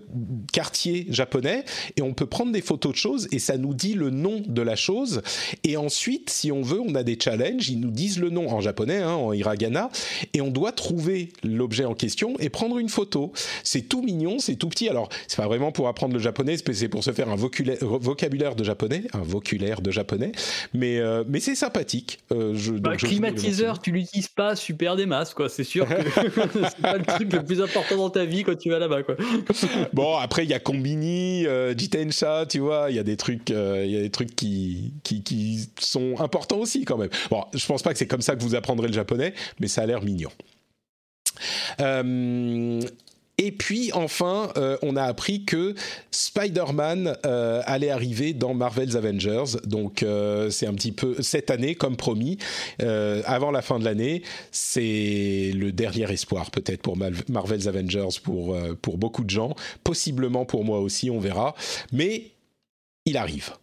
Speaker 1: quartier japonais, et on peut prendre des photos de choses, et ça nous dit le nom de la chose. Et ensuite, si on veut, on a des challenges. Ils nous disent le nom en japonais, hein, en hiragana, et on doit trouver l'objet en question et prendre une photo. C'est tout mignon, c'est tout petit. Alors c'est pas vraiment pour apprendre le japonais, c'est pour se faire un voculaire vocabulaire de japonais, un voculaire de japonais, mais, euh, mais c'est sympathique.
Speaker 4: Euh, je, bah, climatiseur, tu l'utilises pas super des masses, quoi. C'est sûr que [laughs] [laughs] c'est pas le truc le plus important dans ta vie quand tu vas là-bas, quoi. [laughs]
Speaker 1: bon, après, il y a Combini, euh, Jitensha, tu vois, il y a des trucs, euh, il y a des trucs qui, qui, qui sont importants aussi, quand même. Bon, je pense pas que c'est comme ça que vous apprendrez le japonais, mais ça a l'air mignon. Euh, et puis enfin, euh, on a appris que Spider-Man euh, allait arriver dans Marvel's Avengers. Donc euh, c'est un petit peu cette année, comme promis, avant la fin de l'année. C'est le dernier espoir peut-être pour Marvel's Avengers pour, pour beaucoup de gens. Possiblement pour moi aussi, on verra. Mais il arrive.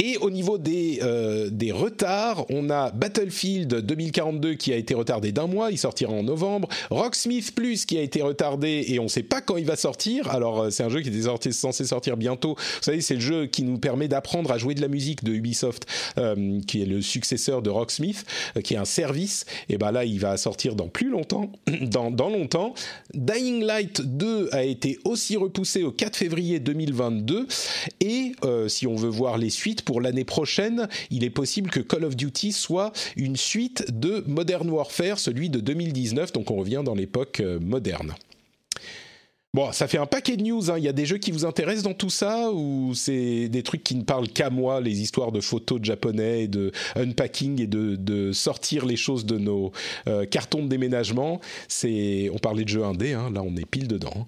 Speaker 1: Et au niveau des, euh, des retards, on a Battlefield 2042 qui a été retardé d'un mois, il sortira en novembre. Rocksmith Plus qui a été retardé et on ne sait pas quand il va sortir. Alors euh, c'est un jeu qui était censé sortir bientôt. Vous savez, c'est le jeu qui nous permet d'apprendre à jouer de la musique de Ubisoft, euh, qui est le successeur de Rocksmith, qui est un service. Et ben là, il va sortir dans plus longtemps, [clears throat] dans, dans longtemps. Dying Light 2 a été aussi repoussé au 4 février 2022. Et si on veut voir les suites, pour l'année prochaine, il est possible que Call of Duty soit une suite de Modern Warfare, celui de 2019, donc on revient dans l'époque euh, moderne. Bon, ça fait un paquet de news. Hein. Il y a des jeux qui vous intéressent dans tout ça ou c'est des trucs qui ne parlent qu'à moi, les histoires de photos de japonais, de unpacking et de, sortir les choses de nos euh, cartons de déménagement? C'est, on parlait de jeux indés, hein. là on est pile dedans. Hein.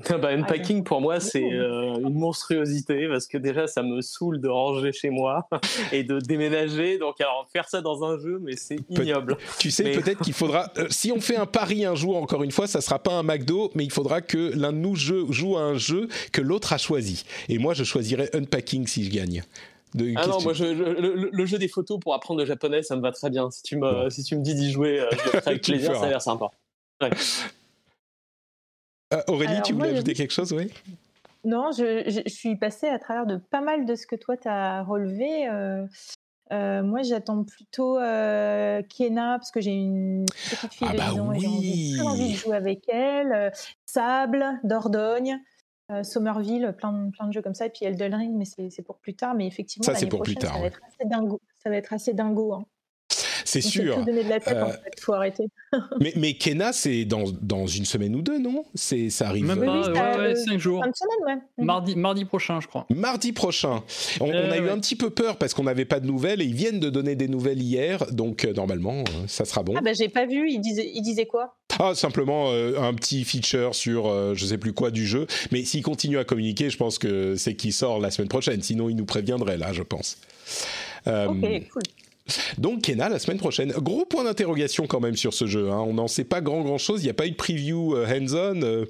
Speaker 1: [laughs]
Speaker 2: bah, unpacking pour moi c'est euh, une monstruosité parce que déjà ça me saoule de ranger chez moi [laughs] et de déménager donc alors faire ça dans un jeu mais c'est ignoble.
Speaker 1: tu sais peut-être qu'il faudra euh, si on fait un pari un jour encore une fois ça sera pas un McDo mais il faudra que l'un de nous joue à un jeu que l'autre a choisi et moi je choisirais unpacking si je gagne.
Speaker 2: ah non, moi le, jeu des photos pour apprendre le japonais, ça me va très bien. Si tu me, si tu me dis d'y jouer, euh, je le ferai avec [laughs] plaisir, ça a l'air sympa. Ouais.
Speaker 1: Euh, Aurélie, tu voulais ajouter quelque chose, oui?
Speaker 3: Non, je, suis passée à travers de pas mal de ce que toi tu as relevé. Euh, euh, moi, j'attends plutôt Kiena parce que j'ai une petite fille ah de bah et j'ai envie, de jouer avec elle. Sable, Dordogne. Somerville, plein de, plein de jeux comme ça, et puis Elden Ring, mais c'est pour plus tard. Mais effectivement, ça, c'est pour plus tard. Ça, va être assez dingo. Ça va être assez dingo. Hein
Speaker 1: c'est sûr.
Speaker 3: donner de la tête, en euh, fait. Faut arrêter. [laughs]
Speaker 1: mais, mais Kena, c'est dans, dans une semaine ou deux, non? C'est ça arrive.
Speaker 4: Même pas, ouais, ouais, cinq jours.
Speaker 3: Une semaine, ouais.
Speaker 4: Mardi, mardi prochain, je crois.
Speaker 1: Mardi prochain. On, a eu un petit peu peur parce qu'on n'avait pas de nouvelles et ils viennent de donner des nouvelles hier, donc euh, normalement, euh, ça sera bon.
Speaker 3: Ah bah j'ai pas vu. Il disait, il disait quoi?
Speaker 1: Ah, simplement un petit feature sur je sais plus quoi du jeu. Mais s'il continue à communiquer, je pense que c'est qu'il sort la semaine prochaine. Sinon, il nous préviendrait là, je pense.
Speaker 3: ok, cool.
Speaker 1: Donc Kena la semaine prochaine. Gros point d'interrogation quand même sur ce jeu. Hein. On n'en sait pas grand grand chose. Il n'y a pas eu de preview euh, hands-on. Euh.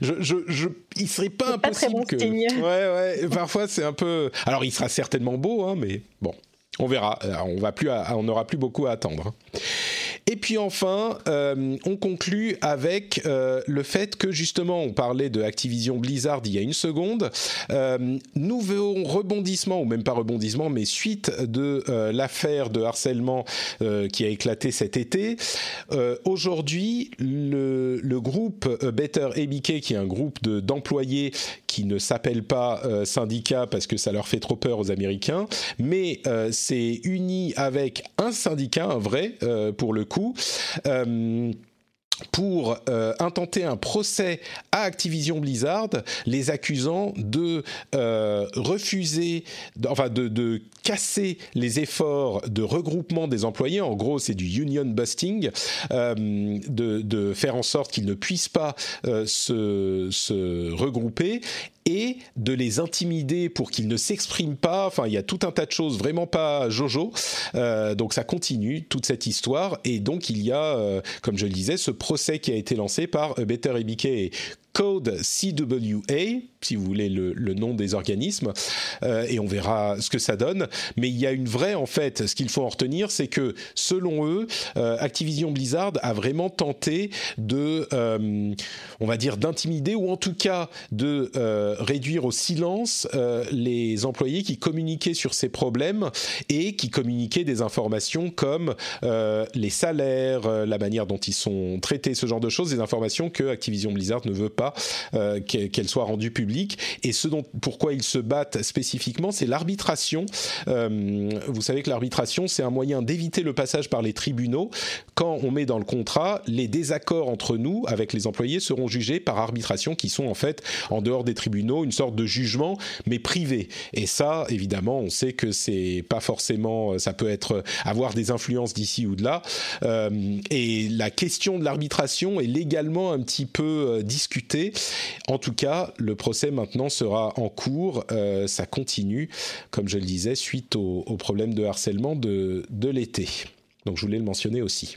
Speaker 1: je, je, je, il serait pas impossible que. Ouais ouais. Parfois c'est un peu. Alors il sera certainement beau, hein, mais bon. On verra. Euh, on va plus, on n'aura plus beaucoup à attendre. Hein. Et puis enfin, euh, on conclut avec euh, le fait que justement, on parlait de Activision Blizzard il y a une seconde. Euh, nouveau rebondissement, ou même pas rebondissement, mais suite de l'affaire de harcèlement qui a éclaté cet été. Aujourd'hui, le, le, groupe Better ABK, qui est un groupe d'employés qui ne s'appelle pas syndicat parce que ça leur fait trop peur aux Américains, mais c'est uni avec un syndicat, un vrai, pour le euh, pour euh, intenter un procès à Activision Blizzard, les accusant de euh, refuser, enfin de, casser les efforts de regroupement des employés. En gros, c'est du union busting, de, faire en sorte qu'ils ne puissent pas se regrouper et de les intimider pour qu'ils ne s'expriment pas. Enfin, il y a tout un tas de choses vraiment pas jojo. Euh, donc ça continue toute cette histoire et donc il y a, euh, comme je le disais, ce procès qui a été lancé par Better EBK et Code CWA, si vous voulez le, nom des organismes, euh, et on verra ce que ça donne. Mais il y a une vraie, en fait, ce qu'il faut en retenir, c'est que selon eux, euh, Activision Blizzard a vraiment tenté de, euh, on va dire, d'intimider ou en tout cas de réduire au silence les employés qui communiquaient sur ces problèmes et qui communiquaient des informations comme les salaires, la manière dont ils sont traités, ce genre de choses, des informations que Activision Blizzard ne veut pas euh, qu'elle soit rendue publique. Et ce dont, pourquoi ils se battent spécifiquement, c'est l'arbitration. Euh, vous savez que l'arbitration, c'est un moyen d'éviter le passage par les tribunaux. Quand on met dans le contrat, les désaccords entre nous, avec les employés, seront jugés par arbitration, qui sont en fait en dehors des tribunaux, une sorte de jugement, mais privé. Et ça, évidemment, on sait que c'est pas forcément, ça peut être avoir des influences d'ici ou de là. Euh, et la question de l'arbitration est légalement un petit peu discutée en tout cas, le procès maintenant sera en cours. Euh, ça continue, comme je le disais, suite au, problème de harcèlement de, de l'été. Donc je voulais le mentionner aussi.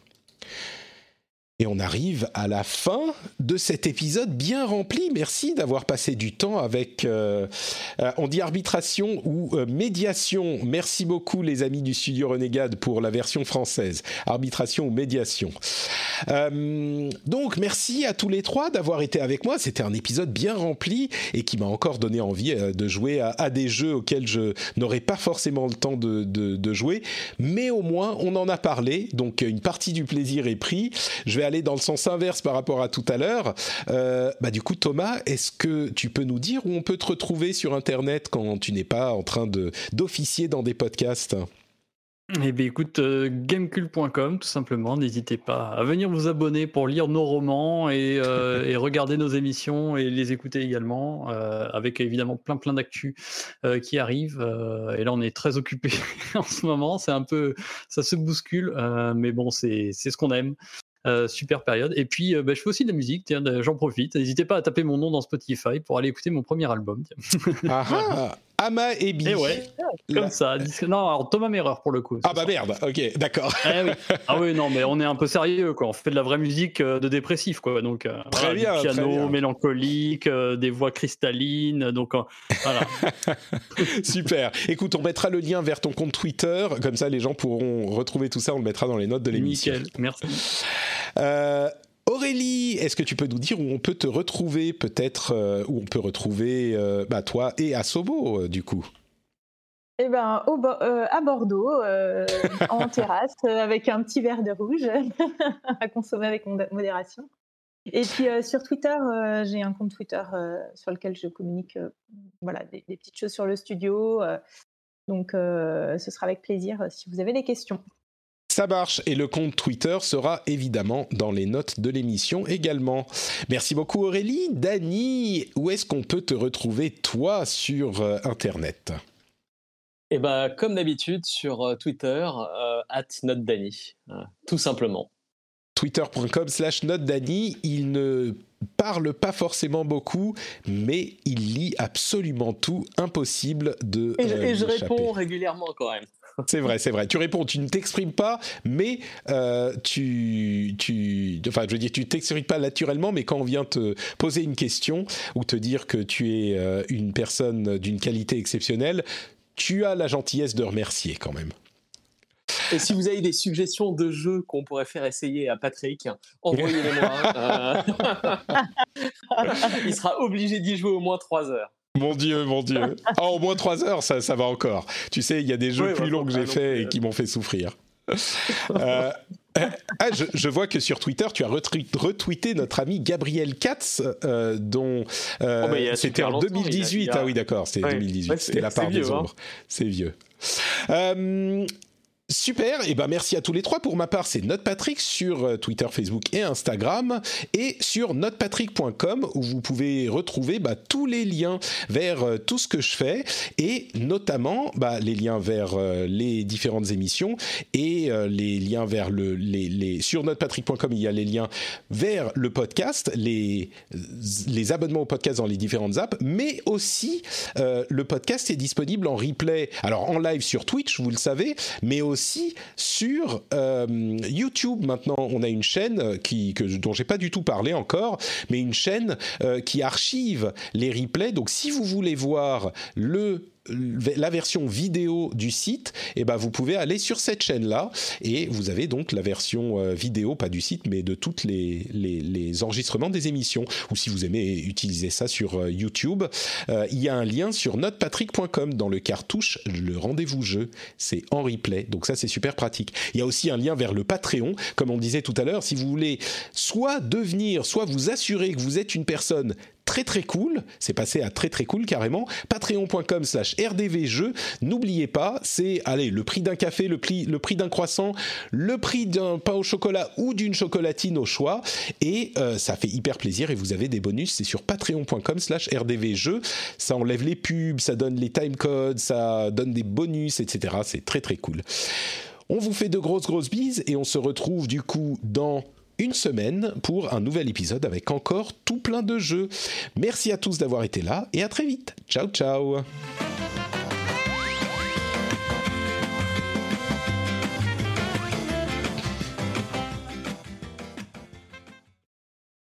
Speaker 1: Et on arrive à la fin de cet épisode bien rempli. Merci d'avoir passé du temps avec, euh, euh, on dit arbitration ou euh, médiation. Merci beaucoup les amis du studio Renegade pour la version française. Arbitration ou médiation. donc merci à tous les trois d'avoir été avec moi. C'était un épisode bien rempli et qui m'a encore donné envie de jouer à, des jeux auxquels je n'aurais pas forcément le temps de, de, jouer. Mais au moins on en a parlé. Donc une partie du plaisir est pris. Je vais aller dans le sens inverse par rapport à tout à l'heure. Euh, bah du coup, Thomas, est-ce que tu peux nous dire où on peut te retrouver sur Internet quand tu n'es pas en train de d'officier dans des podcasts?
Speaker 4: Eh bien, écoute, euh, gamecube.com, tout simplement. N'hésitez pas à venir vous abonner pour lire nos romans et, euh, [laughs] regarder nos émissions et les écouter également, euh, avec évidemment plein plein d'actu qui arrivent. et là, on est très occupé [laughs] en ce moment. C'est un peu, ça se bouscule, mais bon, c'est ce qu'on aime. Euh, super période. Et puis, euh, bah, je fais aussi de la musique, j'en profite. N'hésitez pas à taper mon nom dans Spotify pour aller écouter mon premier album.
Speaker 1: Ah, ah, Ama et Bi.
Speaker 4: Et ouais, comme ça. Non, alors Thomas Merreur pour le coup.
Speaker 1: Ah bah merde, ok, d'accord.
Speaker 4: Eh oui. Ah oui, non, mais on est un peu sérieux, quoi. On fait de la vraie musique euh, de dépressif, quoi. Donc,
Speaker 1: très bien,
Speaker 4: piano mélancolique, des voix cristallines. Donc, voilà. [laughs]
Speaker 1: Super. Écoute, on mettra le lien vers ton compte Twitter, comme ça les gens pourront retrouver tout ça. On le mettra dans les notes de l'émission.
Speaker 4: Nickel, merci.
Speaker 1: Euh, Aurélie, est-ce que tu peux nous dire où on peut te retrouver, peut-être, euh, où on peut retrouver euh, bah, toi et Asobo, du coup?
Speaker 3: Eh ben, à Bordeaux, en [laughs] terrasse, avec un petit verre de rouge [laughs] à consommer avec modération. Et puis sur Twitter, j'ai un compte Twitter sur lequel je communique voilà, des, des, petites choses sur le studio. donc ce sera avec plaisir si vous avez des questions.
Speaker 1: Ça marche et le compte Twitter sera évidemment dans les notes de l'émission également. Merci beaucoup Aurélie. Dany, où est-ce qu'on peut te retrouver toi sur euh, Internet?
Speaker 2: Eh ben, comme d'habitude sur euh, Twitter, euh, at NoteDany, tout simplement.
Speaker 1: Twitter.com slash NoteDany, il ne parle pas forcément beaucoup, mais il lit absolument tout, impossible de.
Speaker 2: Et je, réponds régulièrement quand même.
Speaker 1: C'est vrai, c'est vrai. Tu réponds, tu ne t'exprimes pas, mais euh, tu, tu, enfin, je veux dire, tu t'exprimes pas naturellement, mais quand on vient te poser une question ou te dire que tu es euh, une personne d'une qualité exceptionnelle, tu as la gentillesse de remercier quand même.
Speaker 2: Et si vous avez des suggestions de jeux qu'on pourrait faire essayer à Patrick, envoyez-les-moi. [laughs] Euh, [laughs] il sera obligé d'y jouer au moins 3 heures.
Speaker 1: Mon Dieu, mon Dieu. [laughs] Ah, au moins 3 heures, ça, ça va encore. Tu sais, il y a des jeux plus longs que j'ai faits et qui m'ont fait souffrir. [laughs] Euh, ah, je, vois que sur Twitter, tu as retweeté notre ami Gabriel Katz, euh, dont euh, oh, c'était en 2018. Ah oui, d'accord, c'était 2018. c'était la part des hein. ombres. C'est vieux. Super, et ben merci à tous les trois. Pour ma part, c'est NotePatrick sur euh, Twitter, Facebook et Instagram, et sur notepatrick.com où vous pouvez retrouver bah, tous les liens vers euh, tout ce que je fais, et notamment bah, les liens vers euh, les différentes émissions et les liens vers le sur notepatrick.com il y a les liens vers le podcast, les abonnements au podcast dans les différentes apps, mais aussi le podcast est disponible en replay, alors en live sur Twitch, vous le savez, mais aussi sur euh, YouTube. Maintenant, on a une chaîne qui, que, dont j'ai pas du tout parlé encore, mais une chaîne euh, qui archive les replays. Donc, si vous voulez voir le la version vidéo du site, eh ben vous pouvez aller sur cette chaîne-là et vous avez donc la version euh, vidéo, pas du site, mais de les, les, enregistrements des émissions. Ou si vous aimez utiliser ça sur euh, YouTube, euh, il y a un lien sur notepatrick.com dans le cartouche le rendez-vous jeu. C'est en replay, donc ça c'est super pratique. Il y a aussi un lien vers le Patreon, comme on disait tout à l'heure, si vous voulez soit devenir, soit vous assurer que vous êtes une personne très très cool. C'est passé à très très cool carrément. Patreon.com slash rdvjeux. N'oubliez pas, c'est allez le prix d'un café, le prix, le prix d'un croissant, le prix d'un pain au chocolat ou d'une chocolatine au choix. Et euh, ça fait hyper plaisir et vous avez des bonus. C'est sur patreon.com slash rdvjeux. Ça enlève les pubs, ça donne les timecodes, ça donne des bonus, etc. C'est très très cool. On vous fait de grosses grosses bises et on se retrouve du coup dans une semaine pour un nouvel épisode avec encore tout plein de jeux. Merci à tous d'avoir été là et à très vite. Ciao ciao